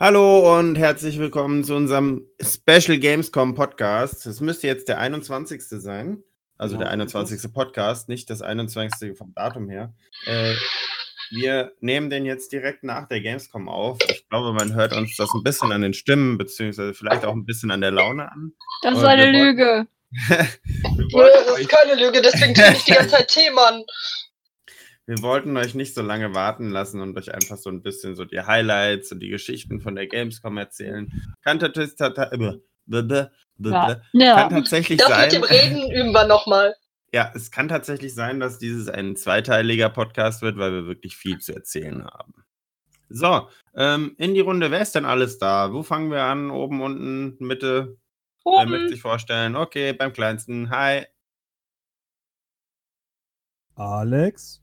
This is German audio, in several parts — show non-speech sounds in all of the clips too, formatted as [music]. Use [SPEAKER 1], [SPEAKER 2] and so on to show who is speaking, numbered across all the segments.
[SPEAKER 1] Hallo und herzlich willkommen zu unserem Special Gamescom Podcast. Es müsste jetzt der 21. sein, also
[SPEAKER 2] Genau,
[SPEAKER 1] der 21. Podcast, nicht das 21. vom Datum her. Äh, wir nehmen den jetzt direkt nach der Gamescom auf. Ich glaube, man hört uns das ein bisschen an den Stimmen, beziehungsweise vielleicht auch ein bisschen an der Laune an.
[SPEAKER 3] Das ist
[SPEAKER 1] Und
[SPEAKER 3] eine
[SPEAKER 1] wir wollten-
[SPEAKER 3] Lüge. [laughs]
[SPEAKER 2] das ist keine Lüge, deswegen trinke ich die ganze Zeit Tee, Mann.
[SPEAKER 1] Wir wollten euch nicht so lange warten lassen und euch einfach so ein bisschen so die Highlights und die Geschichten von der Gamescom erzählen. Kann tatsächlich,
[SPEAKER 3] Ja.
[SPEAKER 1] kann
[SPEAKER 3] ja.
[SPEAKER 1] tatsächlich
[SPEAKER 2] Das
[SPEAKER 1] sein.
[SPEAKER 2] mit dem Reden üben wir nochmal.
[SPEAKER 1] Ja, es kann tatsächlich sein, dass dieses ein zweiteiliger Podcast wird, weil wir wirklich viel zu erzählen haben. So, ähm, in die Runde, wer ist denn alles da? Wo fangen wir an? Oben, unten, Mitte? Wer möchte
[SPEAKER 3] Oben.
[SPEAKER 1] sich vorstellen? Okay, beim kleinsten. Hi.
[SPEAKER 4] Alex?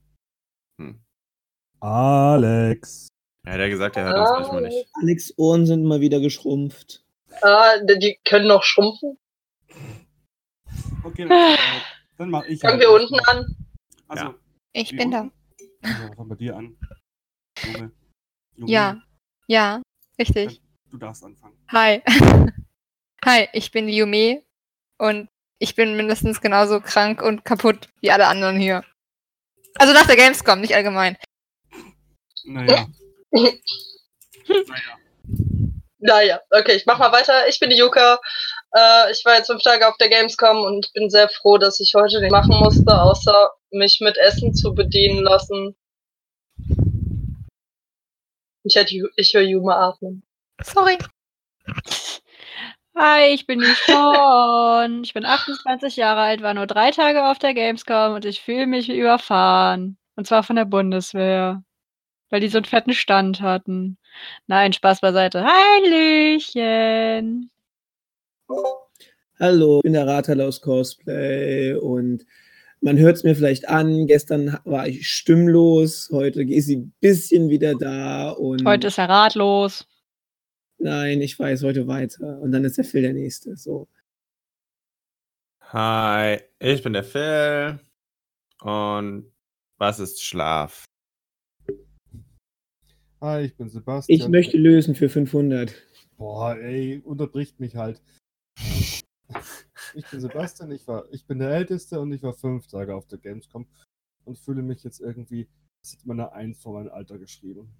[SPEAKER 4] Alex.
[SPEAKER 1] Er hat ja gesagt, er hört uns manchmal nicht.
[SPEAKER 5] Alex Ohren sind mal wieder geschrumpft.
[SPEAKER 2] Ah, die können noch schrumpfen.
[SPEAKER 4] Okay, dann, äh, mach ich.
[SPEAKER 2] Fangen
[SPEAKER 4] halt
[SPEAKER 2] wir unten an.
[SPEAKER 4] Also,
[SPEAKER 1] Ja.
[SPEAKER 6] Ich bin da.
[SPEAKER 4] unten? Also, fangen wir dir an. Junge. Junge,
[SPEAKER 6] Ja, ja, richtig.
[SPEAKER 4] Du darfst anfangen.
[SPEAKER 6] Hi. [laughs] Hi, ich bin die Yume und ich bin mindestens genauso krank und kaputt wie alle anderen hier. Also nach der Gamescom, nicht allgemein.
[SPEAKER 4] Naja. [laughs] naja.
[SPEAKER 2] Naja, okay, ich mach mal weiter. Ich bin die Yuka. Äh, ich war jetzt fünf Tage auf der Gamescom und bin sehr froh, dass ich heute nicht machen musste, außer mich mit Essen zu bedienen lassen. Ich, hätte, ich höre Juma atmen.
[SPEAKER 6] Sorry.
[SPEAKER 3] Hi, ich bin die Sean. Ich bin 28 Jahre alt, war nur drei Tage auf der Gamescom und ich fühle mich wie überfahren. Und zwar von der Bundeswehr. Weil die so einen fetten Stand hatten. Nein, Spaß beiseite. Hallöchen.
[SPEAKER 5] Hallo, ich bin der Ratal aus Cosplay und man hört es mir vielleicht an. Gestern war ich stimmlos, heute ist sie ein bisschen wieder da und
[SPEAKER 3] Heute ist er ratlos.
[SPEAKER 5] nein, ich weiß heute weiter und dann ist der Phil der nächste. So.
[SPEAKER 1] Hi, ich bin der Phil. Und was ist Schlaf?
[SPEAKER 4] Hi, ich bin Sebastian.
[SPEAKER 5] Ich möchte lösen für 500.
[SPEAKER 4] Boah, ey, unterbricht mich halt. Ich bin Sebastian, ich, war, ich bin der Älteste und ich war fünf Tage auf der Gamescom und fühle mich jetzt irgendwie, als hätte man eine Eins vor mein Alter geschrieben.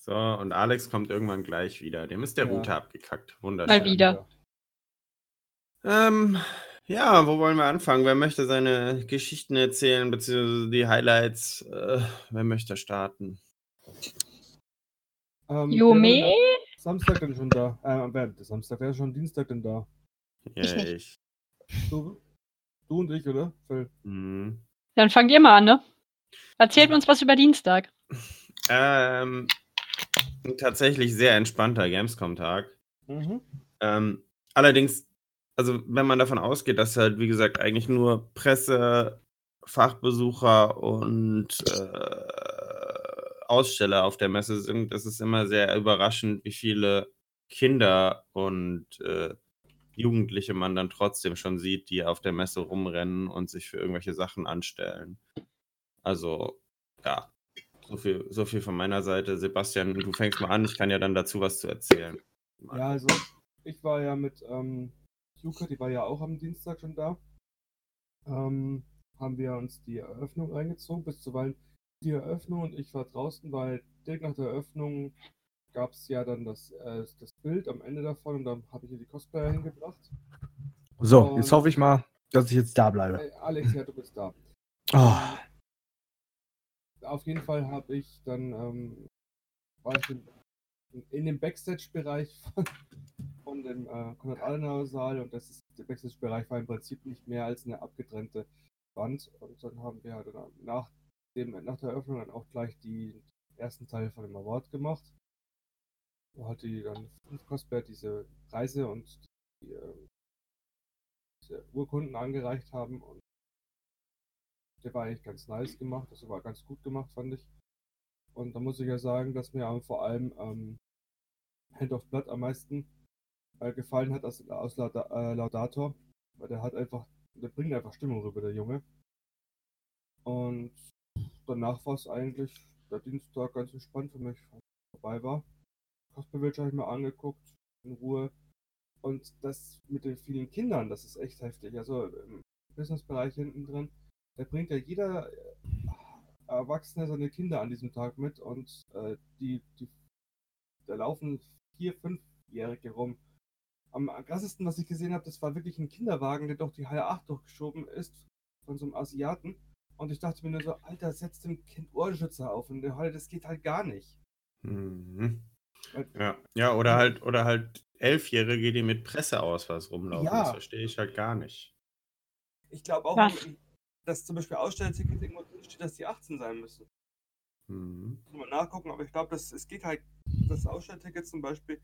[SPEAKER 1] So, und Alex kommt irgendwann gleich wieder. Dem ist der
[SPEAKER 4] Ja.
[SPEAKER 1] Router abgekackt. Wunderschön.
[SPEAKER 3] Mal wieder.
[SPEAKER 1] Ähm, ja, wo wollen wir anfangen? Wer möchte seine Geschichten erzählen, beziehungsweise die Highlights? Äh, wer möchte starten?
[SPEAKER 4] Ähm, denn Samstag denn schon da? Äh, wer, der Samstag, wer ist schon Dienstag denn da?
[SPEAKER 6] Ich
[SPEAKER 1] Ja,
[SPEAKER 6] nicht.
[SPEAKER 1] ich.
[SPEAKER 4] Du, du und ich, oder? Phil?
[SPEAKER 1] Mhm.
[SPEAKER 3] Dann fangt ihr mal an, ne? Erzählt uns was über Dienstag.
[SPEAKER 1] Ähm, tatsächlich sehr entspannter Gamescom-Tag.
[SPEAKER 4] Mhm.
[SPEAKER 1] Ähm, allerdings, also wenn man davon ausgeht, dass halt, wie gesagt, eigentlich nur Presse, Fachbesucher und äh, Aussteller auf der Messe sind, ist es immer sehr überraschend, wie viele Kinder und äh, Jugendliche man dann trotzdem schon sieht, die auf der Messe rumrennen und sich für irgendwelche Sachen anstellen. Also, ja, so viel, so viel von meiner Seite. Sebastian, du fängst mal an, ich kann ja dann dazu was zu erzählen.
[SPEAKER 4] Ja, also ich war ja mit ähm, Yuka, die war ja auch am Dienstag schon da. Ähm, haben wir uns die Eröffnung reingezogen, bis zuweilen die Eröffnung und ich war draußen, weil direkt nach der Eröffnung gab es ja dann das, äh, das Bild am Ende davon und dann habe ich hier die Cosplayer hingebracht.
[SPEAKER 7] So, jetzt
[SPEAKER 4] Und-
[SPEAKER 7] hoffe ich mal, dass ich jetzt da bleibe.
[SPEAKER 4] Äh, Alex, ja, du bist da.
[SPEAKER 7] Oh,
[SPEAKER 4] Auf jeden Fall habe ich dann ähm, war ich in, in dem Backstage-Bereich von, von dem äh, Konrad-Adenauer-Saal und das ist, der Backstage-Bereich war im Prinzip nicht mehr als eine abgetrennte Wand und dann haben wir halt dann nach, dem, nach der Eröffnung dann auch gleich die ersten Teil von dem Award gemacht, wo halt die dann fünf Cosplayer diese Preise und die, äh, diese Urkunden angereicht haben und der war eigentlich ganz nice gemacht, das war ganz gut gemacht, fand ich. Und da muss ich ja sagen, dass mir vor allem ähm, Hand of Blood am meisten äh, gefallen hat als, als Lauda äh, Laudator, weil der hat einfach, der bringt einfach Stimmung rüber, der Junge. Und danach war es eigentlich der Dienstag ganz entspannt für mich vorbei war. Village habe ich mir angeguckt, in Ruhe. Und das mit den vielen Kindern, das ist echt heftig. Also im Businessbereich hinten drin, da bringt ja jeder äh, Erwachsene seine Kinder an diesem Tag mit und äh, die, die, da laufen vier, fünfjährige rum. Am krassesten, was ich gesehen habe, das war wirklich ein Kinderwagen, der durch die Halle 8 durchgeschoben ist, von so einem Asiaten. Und ich dachte mir nur so, Alter, setz dem Kind Ohrenschützer auf in der Halle, das geht halt gar nicht.
[SPEAKER 1] Mhm. Ja. ja, oder halt, oder halt Elfjährige, die mit Presseausweis rumlaufen.
[SPEAKER 4] Ja.
[SPEAKER 1] Das verstehe ich halt gar nicht.
[SPEAKER 4] Ich glaube auch,
[SPEAKER 3] Was?
[SPEAKER 4] dass zum Beispiel Ausstellertickets irgendwo drin steht, dass die 18 sein müssen.
[SPEAKER 1] Mhm.
[SPEAKER 4] Muss man nachgucken, aber ich glaube, dass es geht halt, dass Ausstellertickets zum Beispiel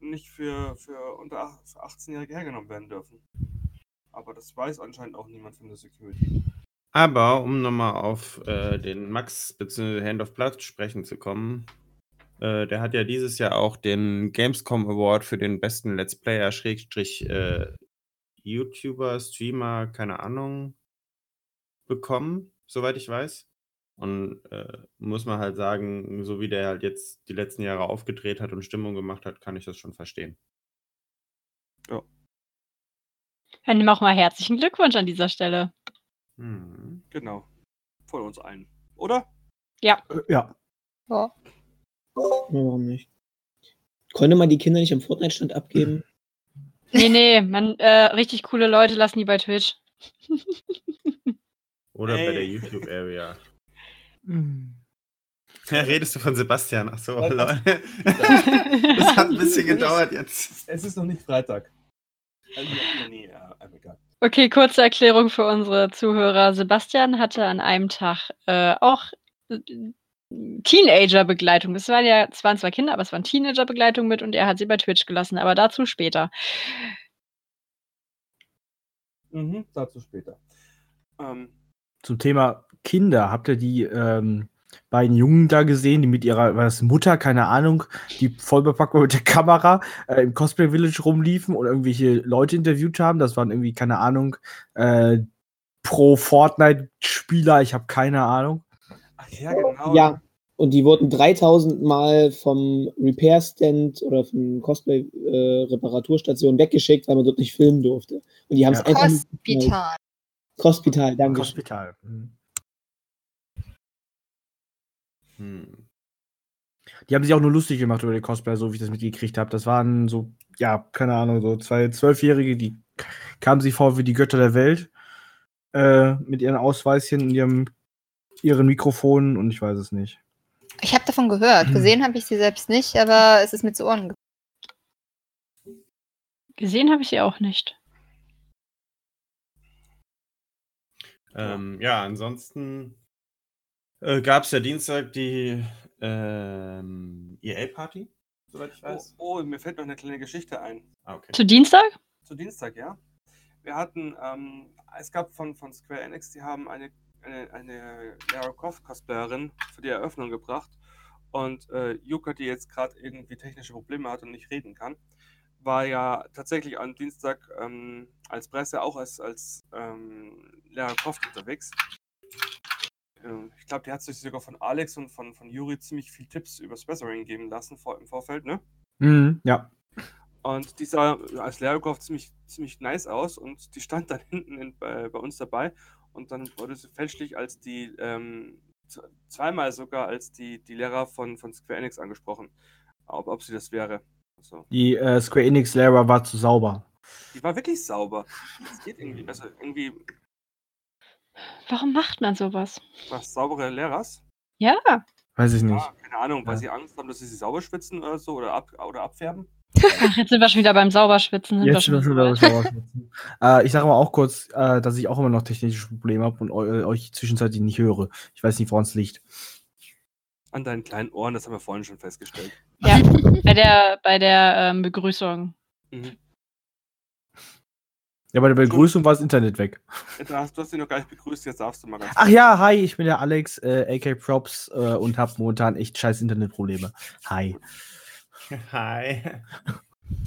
[SPEAKER 4] nicht für, für unter ach- für 18-Jährige hergenommen werden dürfen. Aber das weiß anscheinend auch niemand von der Security.
[SPEAKER 1] Aber um nochmal auf äh, den Max bzw. Hand of Blood sprechen zu kommen, äh, der hat ja dieses Jahr auch den Gamescom Award für den besten Let's Player, Schrägstrich, äh, YouTuber, Streamer, keine Ahnung, bekommen, soweit ich weiß. Und äh, muss man halt sagen, so wie der halt jetzt die letzten Jahre aufgedreht hat und Stimmung gemacht hat, kann ich das schon verstehen.
[SPEAKER 3] Dann nimm auch mal herzlichen Glückwunsch an dieser Stelle.
[SPEAKER 1] Mhm.
[SPEAKER 4] Genau. Von uns allen. Oder?
[SPEAKER 7] Äh, ja.
[SPEAKER 6] Ja.
[SPEAKER 5] Ja, warum nicht? Konnte man die Kinder nicht am Fortnite-Stand abgeben? [laughs]
[SPEAKER 3] Nee, nee, man, äh, richtig coole Leute lassen die bei Twitch. [laughs]
[SPEAKER 1] Oder bei der. YouTube-Area.
[SPEAKER 7] Hm.
[SPEAKER 1] Ja, redest du von Sebastian? Ach so,
[SPEAKER 4] Nein,
[SPEAKER 1] Leute. [laughs] Das hat ein bisschen gedauert jetzt.
[SPEAKER 4] Es ist noch nicht Freitag. Also, nee, aber egal.
[SPEAKER 3] Okay, kurze Erklärung für unsere Zuhörer. Sebastian hatte an einem Tag äh, auch äh, Teenager-Begleitung. Es waren ja, es waren zwar Kinder, aber es waren Teenager-Begleitung mit und er hat sie bei Twitch gelassen, aber dazu später.
[SPEAKER 4] Mhm, dazu später. Ähm,
[SPEAKER 7] Zum Thema Kinder, habt ihr die ähm, beiden Jungen da gesehen, die mit ihrer war das Mutter, keine Ahnung, die voll bepackt war mit der Kamera äh, im Cosplay Village rumliefen und irgendwelche Leute interviewt haben? Das waren irgendwie, keine Ahnung, äh, pro Fortnite-Spieler, ich habe keine Ahnung.
[SPEAKER 4] ach ja, genau.
[SPEAKER 5] Ja. Und die wurden 3000 Mal vom Repair-Stand oder von Cosplay-Reparaturstation weggeschickt, weil man dort nicht filmen durfte. Und die haben es
[SPEAKER 7] Ja.
[SPEAKER 5] einfach
[SPEAKER 6] Hospital.
[SPEAKER 5] Hospital, danke.
[SPEAKER 7] Hospital. Mhm.
[SPEAKER 1] Hm.
[SPEAKER 7] Die haben sich auch nur lustig gemacht über den Cosplayer, so wie ich das mitgekriegt habe. Das waren so, ja, keine Ahnung, so zwei Zwölfjährige, die kamen sich vor wie die Götter der Welt äh, mit ihren Ausweischen und ihrem, ihren Mikrofonen und ich weiß es nicht.
[SPEAKER 6] Ich habe davon gehört. Gesehen habe ich sie selbst nicht, aber es ist mir zu Ohren gekommen.
[SPEAKER 3] Gesehen habe ich sie auch nicht.
[SPEAKER 1] Ähm, ja, ansonsten äh, gab es ja Dienstag die ähm, EA-Party, soweit ich
[SPEAKER 4] Oh,
[SPEAKER 1] weiß.
[SPEAKER 4] oh, mir fällt noch eine kleine Geschichte ein.
[SPEAKER 1] Ah, okay.
[SPEAKER 3] Zu Dienstag?
[SPEAKER 4] Zu Dienstag, ja. Wir hatten, ähm, es gab von, von Square Enix, die haben eine, eine, eine Lara Croft Cosplayerin für die Eröffnung gebracht. Und äh, Yuka, die jetzt gerade irgendwie technische Probleme hat und nicht reden kann, war ja tatsächlich am Dienstag ähm, als Presse auch als, als ähm, Lara Croft unterwegs. Ähm, ich glaube, die hat sich sogar von Alex und von, von Yuri ziemlich viel Tipps über Sponsoring geben lassen vor, im Vorfeld, ne?
[SPEAKER 7] Mhm, ja.
[SPEAKER 4] Und die sah als Croft ziemlich, ziemlich nice aus und die stand dann [laughs] hinten in, bei, bei uns dabei. Und dann wurde sie fälschlich als die, ähm, zweimal sogar als die, die Lehrer von, von Square Enix angesprochen. Ob, ob sie das wäre. Also,
[SPEAKER 7] Die äh, Square Enix Lara war zu sauber.
[SPEAKER 4] die war wirklich sauber. Das geht irgendwie. Also irgendwie
[SPEAKER 3] Warum macht man sowas?
[SPEAKER 4] was saubere Lehrers.
[SPEAKER 3] Ja,
[SPEAKER 7] Weiß ich nicht.
[SPEAKER 4] Ja, keine Ahnung, weil
[SPEAKER 7] Ja.
[SPEAKER 4] sie Angst haben, dass sie sich sauber schwitzen oder so oder, ab, oder abfärben.
[SPEAKER 3] Ach, jetzt sind wir schon wieder beim Sauberschwitzen. Sind wir
[SPEAKER 7] Jetzt
[SPEAKER 3] schon wieder
[SPEAKER 7] was rausnutzen. [laughs] äh, ich sage aber auch kurz, äh, dass ich auch immer noch technische Probleme habe und eu euch zwischenzeitlich nicht höre. Ich weiß nicht, woran es liegt.
[SPEAKER 4] An deinen kleinen Ohren, das haben wir vorhin schon festgestellt.
[SPEAKER 3] Ja, bei der, bei der ähm, Begrüßung.
[SPEAKER 4] Mhm.
[SPEAKER 7] Ja, bei der Begrüßung war das Internet weg.
[SPEAKER 4] Du hast, du hast ihn noch gar nicht begrüßt, jetzt darfst du mal ganz
[SPEAKER 7] Ach ja, hi, ich bin der Alex, äh, AK Props äh, und habe momentan echt scheiß Internetprobleme. Hi. [laughs]
[SPEAKER 1] Hi.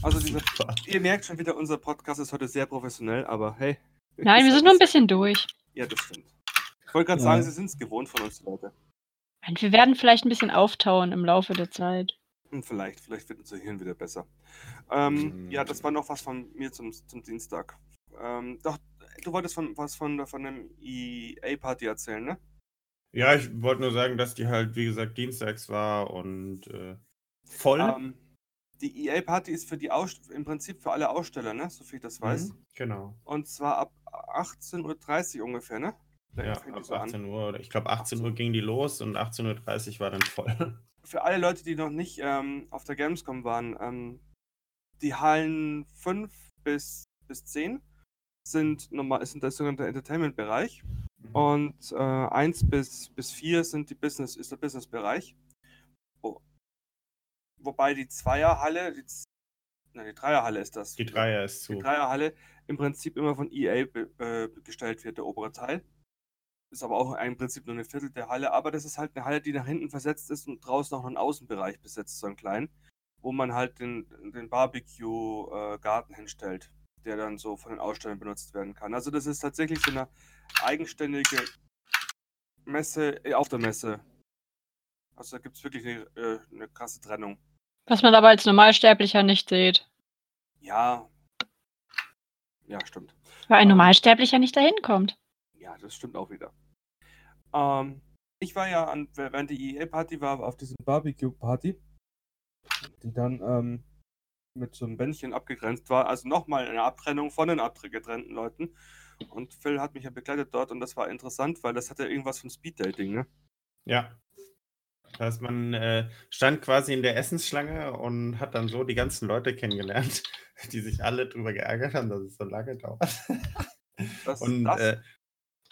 [SPEAKER 4] Also dieser, ihr merkt schon wieder, unser Podcast ist heute sehr professionell, aber hey.
[SPEAKER 3] Nein, wir sind nur ein bisschen durch.
[SPEAKER 4] Ja, das stimmt. Ich wollte gerade
[SPEAKER 5] Ja.
[SPEAKER 4] sagen, sie sind es gewohnt von uns, Leute.
[SPEAKER 3] Und wir werden vielleicht ein bisschen auftauen im Laufe der Zeit.
[SPEAKER 4] Hm, Vielleicht, vielleicht wird unser Hirn wieder besser. Ähm,
[SPEAKER 1] Hm.
[SPEAKER 4] Ja, das war noch was von mir zum, zum Dienstag. Ähm, doch, du wolltest von, was von, von dem EA-Party erzählen, ne?
[SPEAKER 1] Ja, ich wollte nur sagen, dass die halt, wie gesagt, dienstags war und äh, voll.
[SPEAKER 4] Ähm, die EA-Party ist für die Aus im Prinzip für alle Aussteller, ne? So viel ich das weiß.
[SPEAKER 1] Mhm, Genau.
[SPEAKER 4] Und zwar ab 18.30 Uhr ungefähr, ne? Da
[SPEAKER 1] Ja, ab
[SPEAKER 4] so an.
[SPEAKER 1] 18 Uhr. Oder ich glaube, 18 Uhr ging die los und 18.30 Uhr war dann voll. [laughs]
[SPEAKER 4] Für alle Leute, die noch nicht ähm, auf der Gamescom waren, ähm, die Hallen 5 bis, bis 10 sind normal, sind der sogenannte Entertainment-Bereich. Und äh, 1 bis, bis 4 sind die Business, ist der Business-Bereich. Wo, wobei die Zweierhalle, die, nein, die Dreierhalle ist das.
[SPEAKER 1] Die Dreier ist
[SPEAKER 4] Die
[SPEAKER 1] zu.
[SPEAKER 4] Dreierhalle im Prinzip immer von EA äh, gestellt wird, der obere Teil. Ist aber auch im Prinzip nur ein Viertel der Halle, aber das ist halt eine Halle, die nach hinten versetzt ist und draußen noch einen Außenbereich besetzt, so einen kleinen, wo man halt den, den Barbecue-Garten hinstellt, der dann so von den Ausstellern benutzt werden kann. Also das ist tatsächlich so eine eigenständige Messe äh, auf der Messe. Also da gibt es wirklich eine, äh, eine krasse Trennung.
[SPEAKER 3] Was man aber als Normalsterblicher nicht sieht.
[SPEAKER 4] Ja. Ja, stimmt.
[SPEAKER 3] Weil ein
[SPEAKER 4] Ähm.
[SPEAKER 3] Normalsterblicher nicht dahin kommt.
[SPEAKER 4] Ja, das stimmt auch wieder. Ähm, ich war ja an, während die EA-Party war, auf diesem Barbecue-Party, die dann ähm, mit so einem Bändchen abgegrenzt war. Also nochmal eine Abtrennung von den abgetrennten Leuten. Und Phil hat mich ja begleitet dort und das war interessant, weil das hatte irgendwas von Speeddating, ne?
[SPEAKER 1] Ja. Das heißt, man äh, stand quasi in der Essensschlange und hat dann so die ganzen Leute kennengelernt, [laughs] die sich alle drüber geärgert haben, dass es so lange dauert.
[SPEAKER 4] Das,
[SPEAKER 1] Und,
[SPEAKER 4] das,
[SPEAKER 1] äh,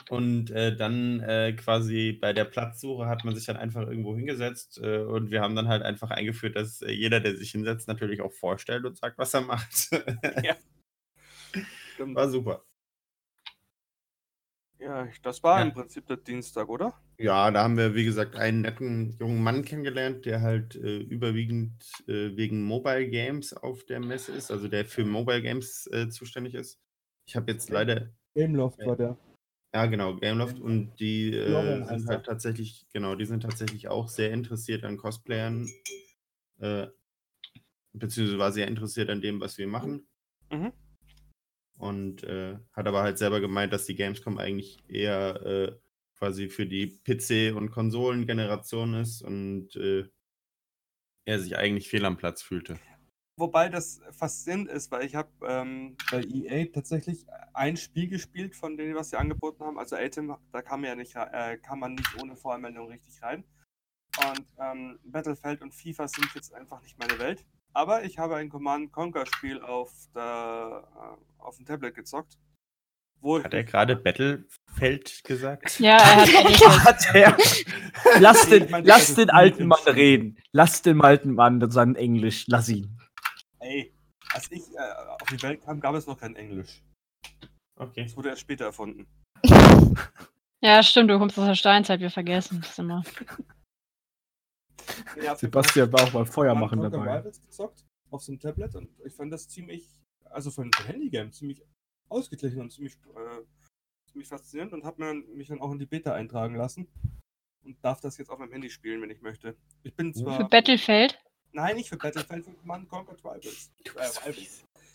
[SPEAKER 1] und äh, dann äh, quasi bei der Platzsuche hat man sich dann einfach irgendwo hingesetzt äh, und wir haben dann halt einfach eingeführt, dass äh, jeder, der sich hinsetzt, natürlich auch vorstellt und sagt, was er macht.
[SPEAKER 4] Ja. [laughs] stimmt.
[SPEAKER 1] War super.
[SPEAKER 4] ja, das war
[SPEAKER 1] Ja.
[SPEAKER 4] im Prinzip der Dienstag, oder?
[SPEAKER 1] Ja, da haben wir, wie gesagt, einen netten jungen Mann kennengelernt, der halt äh, überwiegend äh, wegen Mobile Games auf der Messe ist, also der für Mobile Games äh, zuständig ist. Ich habe jetzt leider,
[SPEAKER 4] Gameloft
[SPEAKER 1] war
[SPEAKER 4] der.
[SPEAKER 1] Ja genau, Gameloft und die äh, sind halt tatsächlich, genau, die sind tatsächlich auch sehr interessiert an Cosplayern, äh, beziehungsweise war sehr interessiert an dem, was wir machen.
[SPEAKER 4] Mhm.
[SPEAKER 1] Und äh, hat aber halt selber gemeint, dass die Gamescom eigentlich eher äh, quasi für die PC- und Konsolengeneration ist und äh, er sich eigentlich fehl am Platz fühlte.
[SPEAKER 4] Wobei das faszinierend ist, weil ich habe ähm, bei EA tatsächlich ein Spiel gespielt von denen, was sie angeboten haben. Also Atem, da kann man ja nicht, re- äh, kann man nicht ohne Voranmeldung richtig rein. Und ähm, Battlefield und FIFA sind jetzt einfach nicht meine Welt. Aber ich habe ein Command Conquer Spiel auf der äh, auf dem Tablet gezockt. Wo
[SPEAKER 1] Hat er gerade Battlefeld gesagt?
[SPEAKER 3] Ja, er hat [laughs]
[SPEAKER 7] er. Lass den, lass den alten Mann reden. Lass den alten Mann sein Englisch. Lass ihn.
[SPEAKER 4] Ey, als ich äh, auf die Welt kam, gab es noch kein Englisch.
[SPEAKER 1] Okay.
[SPEAKER 4] Das wurde erst später erfunden. [laughs]
[SPEAKER 3] Ja, stimmt, du kommst aus der Steinzeit, wir vergessen das immer. [laughs]
[SPEAKER 4] Ja,
[SPEAKER 7] Sebastian war auch beim Feuermachen
[SPEAKER 4] Command Conquer
[SPEAKER 7] dabei.
[SPEAKER 4] Rivals gezockt auf so einem Tablet und ich fand das ziemlich, also für ein Handygame ziemlich ausgeglichen und ziemlich, äh, ziemlich faszinierend und habe mich dann auch in die Beta eintragen lassen und darf das jetzt auf meinem Handy spielen, wenn ich möchte. Ich bin zwar
[SPEAKER 3] Für Battlefield?
[SPEAKER 4] Nein nicht für Battlefield, für Command Conquer Rivals. Äh.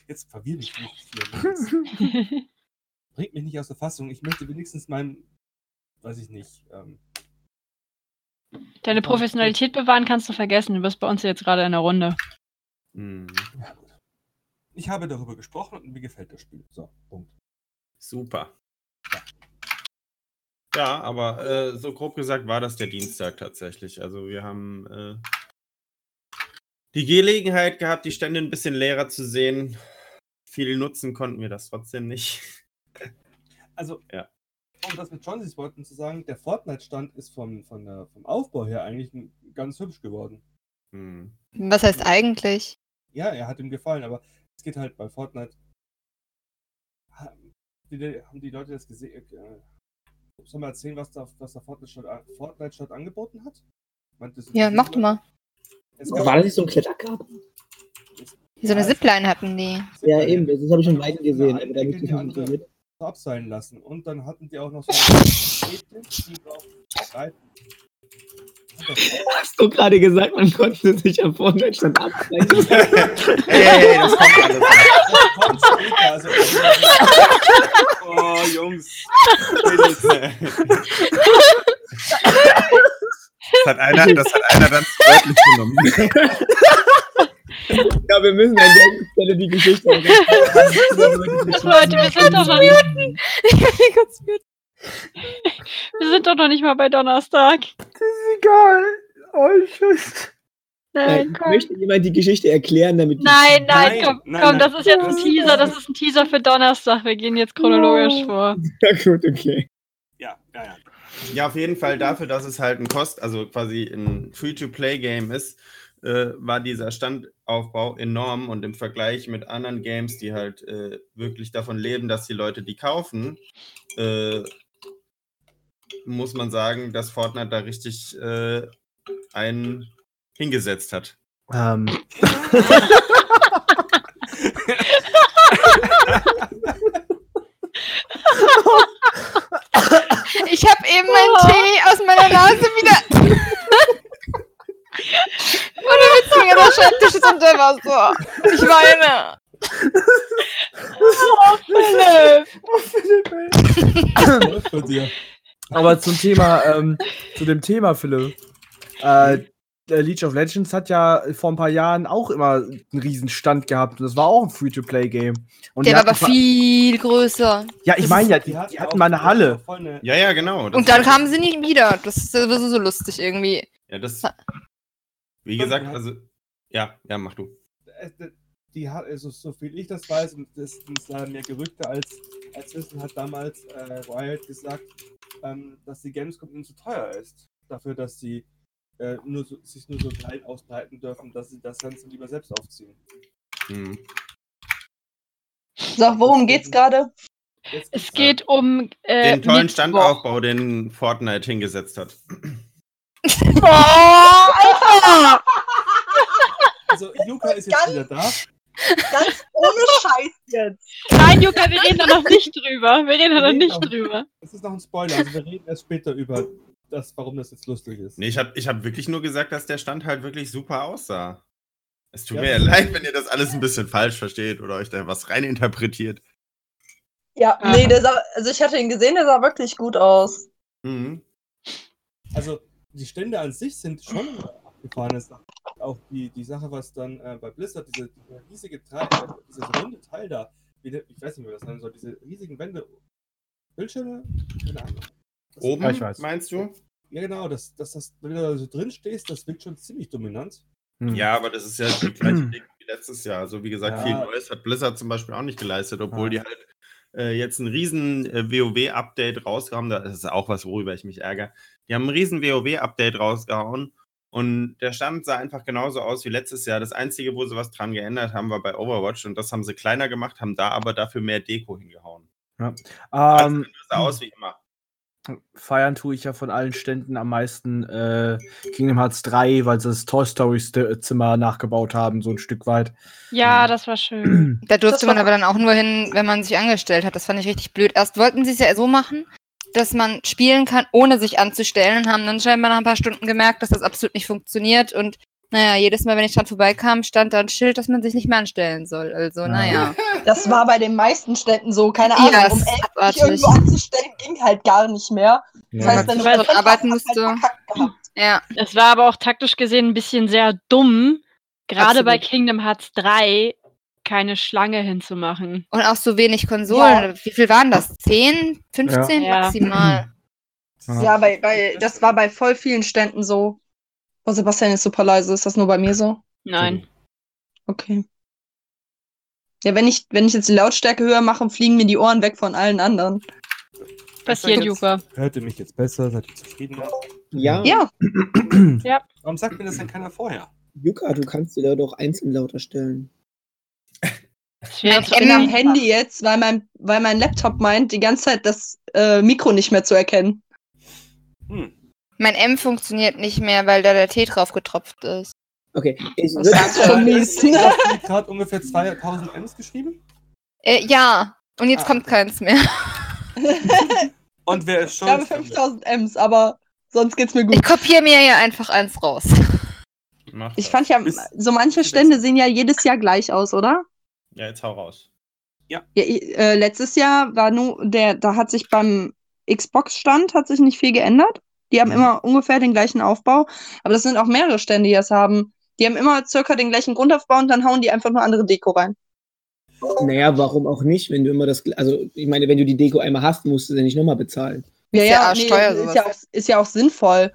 [SPEAKER 4] Jetzt verwirr mich nicht hier. [laughs] [laughs] Bringt mich nicht aus der Fassung. Ich möchte wenigstens meinen, weiß ich nicht, ähm,
[SPEAKER 3] Deine Professionalität bewahren kannst du vergessen. Du bist bei uns jetzt gerade in der Runde.
[SPEAKER 1] Hm,
[SPEAKER 4] ja gut. Ich habe darüber gesprochen und mir gefällt das Spiel. So, Punkt.
[SPEAKER 1] super. Ja, aber äh, so grob gesagt war das der Dienstag tatsächlich. Also wir haben äh, die Gelegenheit gehabt, die Stände ein bisschen leerer zu sehen. Viel nutzen konnten wir das trotzdem nicht.
[SPEAKER 4] Also,
[SPEAKER 1] Ja.
[SPEAKER 4] um das mit Johnsys Worten zu sagen, der Fortnite-Stand ist vom, von der, vom Aufbau her eigentlich ganz hübsch geworden.
[SPEAKER 1] Hm.
[SPEAKER 6] Was heißt eigentlich?
[SPEAKER 4] Ja, er hat ihm gefallen, aber es geht halt bei Fortnite. Ha- die- Haben die Leute das gesehen? Äh, sollen wir erzählen, was da, was der Fortnite-Stand an- Fortnite-Stand angeboten hat? Meint,
[SPEAKER 6] Ja, mach doch mal.
[SPEAKER 5] War das nicht so ein Klettergarten?
[SPEAKER 6] So eine Zipline hatten die.
[SPEAKER 5] Ja, eben, das habe ich schon weit gesehen, aber da gibt es
[SPEAKER 4] die
[SPEAKER 5] nicht mit.
[SPEAKER 4] abseilen lassen. Und dann hatten die auch noch so eine [laughs]
[SPEAKER 5] Hast du gerade gesagt, man konnte sich am schon absprechen? [laughs]
[SPEAKER 1] Ey, das kommt alles.
[SPEAKER 4] Kommt später, also, [laughs]
[SPEAKER 1] Oh, Jungs. Das hat einer, das hat einer dann wörtlich genommen.
[SPEAKER 5] ja, wir müssen an der Stelle die Geschichte
[SPEAKER 3] Leute, wir sind doch noch nicht, wir sind doch noch nicht mal bei Donnerstag.
[SPEAKER 7] Das ist egal. Oh, Scheiße.
[SPEAKER 3] Nein, komm.
[SPEAKER 5] Möchte jemand die Geschichte erklären, damit die-
[SPEAKER 3] Nein, nein,
[SPEAKER 1] Nein,
[SPEAKER 3] komm,
[SPEAKER 1] nein,
[SPEAKER 3] komm,
[SPEAKER 1] nein.
[SPEAKER 3] das ist jetzt ein Teaser, das ist ein Teaser für Donnerstag. Wir gehen jetzt chronologisch vor. [laughs]
[SPEAKER 5] Ja, gut, okay.
[SPEAKER 4] ja, ja, ja.
[SPEAKER 1] Ja, auf jeden Fall dafür, dass es halt ein Kost, also quasi ein Free-to-Play-Game ist, äh, war dieser Standaufbau enorm und im Vergleich mit anderen Games, die halt äh, wirklich davon leben, dass die Leute die kaufen, äh, muss man sagen, dass Fortnite da richtig äh, einen hingesetzt hat.
[SPEAKER 7] Ähm, [laughs]
[SPEAKER 6] eben meinen Tee aus meiner Nase wieder. Ohne Witz, mir der Schreibtisch ist unter Wasser. Ich weine.
[SPEAKER 4] Läuft bei dir.
[SPEAKER 7] aber zum Thema, ähm, zu dem Thema, Philipp. Äh, League of Legends hat ja vor ein paar Jahren auch immer einen riesen Stand gehabt. Und das war auch ein Free-to-Play-Game. Und
[SPEAKER 6] Der war aber viel größer.
[SPEAKER 7] Ja, ich
[SPEAKER 4] Das
[SPEAKER 7] meine ja, die, die hatten mal eine Halle.
[SPEAKER 4] eine-
[SPEAKER 1] Ja, ja, genau. das
[SPEAKER 6] Und dann kamen sie nicht wieder. Das ist sowieso so lustig irgendwie.
[SPEAKER 1] Ja, das. Wie gesagt, also. Ja, ja, mach du.
[SPEAKER 4] äh, die hat, also so viel ich das weiß, und das sind leider mehr Gerüchte als, als Wissen, hat damals äh, Riot gesagt, ähm, dass die Gamescom ihnen zu teuer ist. Dafür, dass sie äh, nur so, sich nur so klein ausbreiten dürfen, dass sie das Ganze lieber selbst aufziehen.
[SPEAKER 1] Hm.
[SPEAKER 2] So, worum geht's gerade?
[SPEAKER 3] Es geht um äh,
[SPEAKER 1] Den tollen
[SPEAKER 3] Mittwoch.
[SPEAKER 1] Standaufbau, den Fortnite hingesetzt hat. [laughs]
[SPEAKER 6] Oh, Alter!
[SPEAKER 4] Also, Yuka ist jetzt
[SPEAKER 2] Ganz-
[SPEAKER 4] wieder da.
[SPEAKER 2] Ganz ohne [laughs] Scheiß jetzt.
[SPEAKER 3] Nein, Juka, wir reden da noch [laughs] nicht drüber. Wir reden da noch nicht drüber.
[SPEAKER 4] Es ist noch ein Spoiler, also wir reden erst später über das, warum das jetzt lustig ist.
[SPEAKER 1] Nee, ich habe ich hab wirklich nur gesagt, dass der Stand halt wirklich super aussah. Es tut
[SPEAKER 4] Ja,
[SPEAKER 1] mir ja leid, wenn ihr das alles ein bisschen falsch versteht oder euch da was reininterpretiert.
[SPEAKER 2] Ja,
[SPEAKER 3] Ah.
[SPEAKER 2] nee, der sah, also ich hatte ihn gesehen, der sah wirklich gut aus.
[SPEAKER 1] Mhm.
[SPEAKER 4] Also, die Stände an sich sind schon abgefahrene Sachen. Auch die, die Sache, was dann äh, bei Blizzard, diese, diese riesige Teil, dieses runde Teil da, wie, ich weiß nicht, wie das nennen soll, diese riesigen Wände, Bildschirme, keine Ahnung. Das-
[SPEAKER 1] Oben,
[SPEAKER 7] Ja, ich weiß.
[SPEAKER 1] meinst du?
[SPEAKER 4] Ja, genau, das, das, das, wenn du da so drin stehst, das wirkt schon ziemlich dominant.
[SPEAKER 7] Hm.
[SPEAKER 1] Ja, aber das ist ja die gleiche Ding wie letztes Jahr. Also wie gesagt,
[SPEAKER 4] Ja.
[SPEAKER 1] viel Neues hat Blizzard zum Beispiel auch nicht geleistet, obwohl
[SPEAKER 7] Ja.
[SPEAKER 1] die halt äh, jetzt ein riesen äh, WoW-Update rausgehauen. Das ist auch was, worüber ich mich ärgere. Die haben ein riesen WoW-Update rausgehauen und der Stand sah einfach genauso aus wie letztes Jahr. Das Einzige, wo sie was dran geändert haben, war bei Overwatch und das haben sie kleiner gemacht, haben da aber dafür mehr Deko hingehauen. Also,
[SPEAKER 7] Ähm,
[SPEAKER 1] das sah aus wie immer.
[SPEAKER 7] Feiern tue ich ja von allen Ständen am meisten äh, Kingdom Hearts 3, weil sie das Toy Story St- Zimmer nachgebaut haben, so ein Stück weit.
[SPEAKER 3] Ja, das war schön.
[SPEAKER 6] Da durfte man aber dann auch nur hin, wenn man sich angestellt hat. Das fand ich richtig blöd. Erst wollten sie es ja so machen, dass man spielen kann, ohne sich anzustellen und haben dann scheinbar nach ein paar Stunden gemerkt, dass das absolut nicht funktioniert. Und naja, jedes Mal, wenn ich dran vorbeikam, stand da ein Schild, dass man sich nicht mehr anstellen soll. Also,
[SPEAKER 7] Ja.
[SPEAKER 6] naja. [laughs]
[SPEAKER 2] Das war bei den meisten Ständen so, keine Ahnung.
[SPEAKER 6] Ja,
[SPEAKER 2] um elf irgendwo anzustellen, ging halt gar nicht mehr. Das
[SPEAKER 7] Ja.
[SPEAKER 2] heißt, wenn du
[SPEAKER 6] man arbeiten musste.
[SPEAKER 2] halt. [clears throat]
[SPEAKER 6] Ja.
[SPEAKER 3] Es war aber auch taktisch gesehen ein bisschen sehr dumm, gerade bei
[SPEAKER 6] Absolut.
[SPEAKER 3] Kingdom Hearts 3 keine Schlange hinzumachen.
[SPEAKER 6] Und auch so wenig Konsolen. Wie viel waren das? 10? 15
[SPEAKER 3] Ja.
[SPEAKER 6] maximal?
[SPEAKER 7] Ja.
[SPEAKER 2] Ja, bei, bei, das war bei voll vielen Ständen so. Oh, Sebastian ist super leise. Ist das nur bei mir so?
[SPEAKER 3] Nein.
[SPEAKER 2] Okay. Ja, wenn ich, wenn ich jetzt die Lautstärke höher mache, fliegen mir die Ohren weg von allen anderen.
[SPEAKER 3] Passiert, Juka.
[SPEAKER 4] Hört ihr mich jetzt besser? Seid ihr zufrieden?
[SPEAKER 5] Ja,
[SPEAKER 2] Ja,
[SPEAKER 4] Warum sagt mir das denn keiner vorher?
[SPEAKER 5] Yuka, du kannst dir da doch einzeln lauter stellen.
[SPEAKER 2] Ich bin am Handy jetzt, weil mein, weil mein Laptop meint, die ganze Zeit das äh, Mikro nicht mehr zu erkennen.
[SPEAKER 4] Hm.
[SPEAKER 6] Mein M funktioniert nicht mehr, weil da der Tee drauf getropft ist.
[SPEAKER 5] Okay, ich
[SPEAKER 2] Das ist schon mies.
[SPEAKER 4] Du gerade ungefähr 2000 Ms geschrieben?
[SPEAKER 6] Äh, ja. Und jetzt
[SPEAKER 4] Ah.
[SPEAKER 6] kommt keins mehr. [laughs]
[SPEAKER 4] Und wer ist
[SPEAKER 2] Ich
[SPEAKER 4] schuld?
[SPEAKER 2] habe 5000 Ms, aber Sonst geht's mir gut.
[SPEAKER 6] Ich kopiere mir hier einfach eins raus.
[SPEAKER 1] Mach
[SPEAKER 2] Ich fand ja,
[SPEAKER 4] Bis-
[SPEAKER 2] so manche Stände sehen ja jedes Jahr gleich aus, oder?
[SPEAKER 1] Ja, jetzt hau raus.
[SPEAKER 2] Ja, i- äh, letztes Jahr war nur der, da hat sich beim Xbox-Stand hat sich nicht viel geändert. Die haben
[SPEAKER 4] Mhm.
[SPEAKER 2] immer ungefähr den gleichen Aufbau, aber das sind auch mehrere Stände, die das haben. Die haben immer circa den gleichen Grundaufbau und dann hauen die einfach nur andere Deko rein.
[SPEAKER 5] Naja, warum auch nicht, wenn du immer das, also ich meine, wenn du die Deko einmal hast, musst du sie nicht nochmal bezahlen.
[SPEAKER 2] Ja,
[SPEAKER 6] Ist ja
[SPEAKER 2] ja,
[SPEAKER 6] arschteuer,
[SPEAKER 2] ist,
[SPEAKER 6] sowas.
[SPEAKER 2] ja auch, ist ja auch sinnvoll.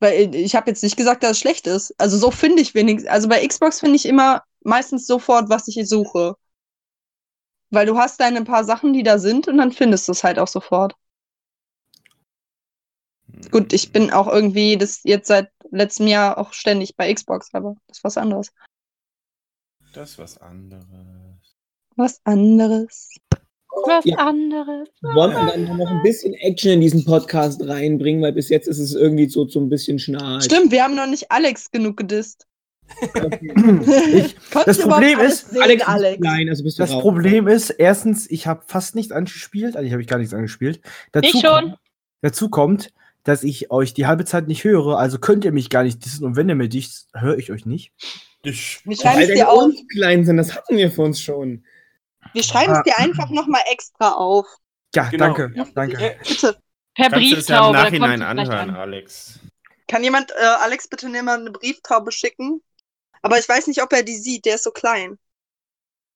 [SPEAKER 2] Weil ich habe jetzt nicht gesagt, dass es schlecht ist. Also so finde ich wenigstens. Also bei Xbox finde ich immer meistens sofort, was ich suche. Weil du hast deine paar Sachen, die da sind und dann findest du es halt auch sofort. Gut, ich bin auch irgendwie das jetzt seit letztem Jahr auch ständig bei Xbox, aber das ist was anderes.
[SPEAKER 1] Das ist was anderes.
[SPEAKER 2] Was anderes.
[SPEAKER 3] Was
[SPEAKER 5] Ja.
[SPEAKER 3] anderes.
[SPEAKER 5] Wollen wir dann noch ein bisschen Action in diesen Podcast reinbringen, weil bis jetzt ist es irgendwie so, so ein bisschen schnarch.
[SPEAKER 2] Stimmt, wir haben noch nicht Alex genug gedisst.
[SPEAKER 7] Ich, [laughs] Das Problem ist,
[SPEAKER 2] sehen,
[SPEAKER 5] Alex,
[SPEAKER 2] Alex.
[SPEAKER 5] klein, also bist du
[SPEAKER 7] das
[SPEAKER 5] raus.
[SPEAKER 7] Problem ist, erstens, ich habe fast nichts angespielt, eigentlich habe ich gar nichts angespielt. Dazu
[SPEAKER 3] Ich schon.
[SPEAKER 7] Kommt, dazu kommt, dass ich euch die halbe Zeit nicht höre, also könnt ihr mich gar nicht dissen und wenn ihr mir dicht, höre ich euch nicht.
[SPEAKER 1] Ich,
[SPEAKER 2] Wir schreiben
[SPEAKER 5] Weil
[SPEAKER 2] es dir auf.
[SPEAKER 5] Klein sind, das hatten wir für uns schon.
[SPEAKER 2] Wir schreiben es
[SPEAKER 7] Ah.
[SPEAKER 2] dir einfach nochmal extra auf.
[SPEAKER 7] Ja,
[SPEAKER 4] Genau.
[SPEAKER 7] danke,
[SPEAKER 4] Ja.
[SPEAKER 7] danke.
[SPEAKER 2] Bitte.
[SPEAKER 3] Per
[SPEAKER 1] kannst du es ja im
[SPEAKER 3] Brieftaube. da
[SPEAKER 1] Nachhinein anhören,
[SPEAKER 3] an.
[SPEAKER 1] Alex.
[SPEAKER 2] Kann jemand äh, Alex bitte mir mal eine Brieftaube schicken? Aber ich weiß nicht, ob er die sieht, der ist so klein.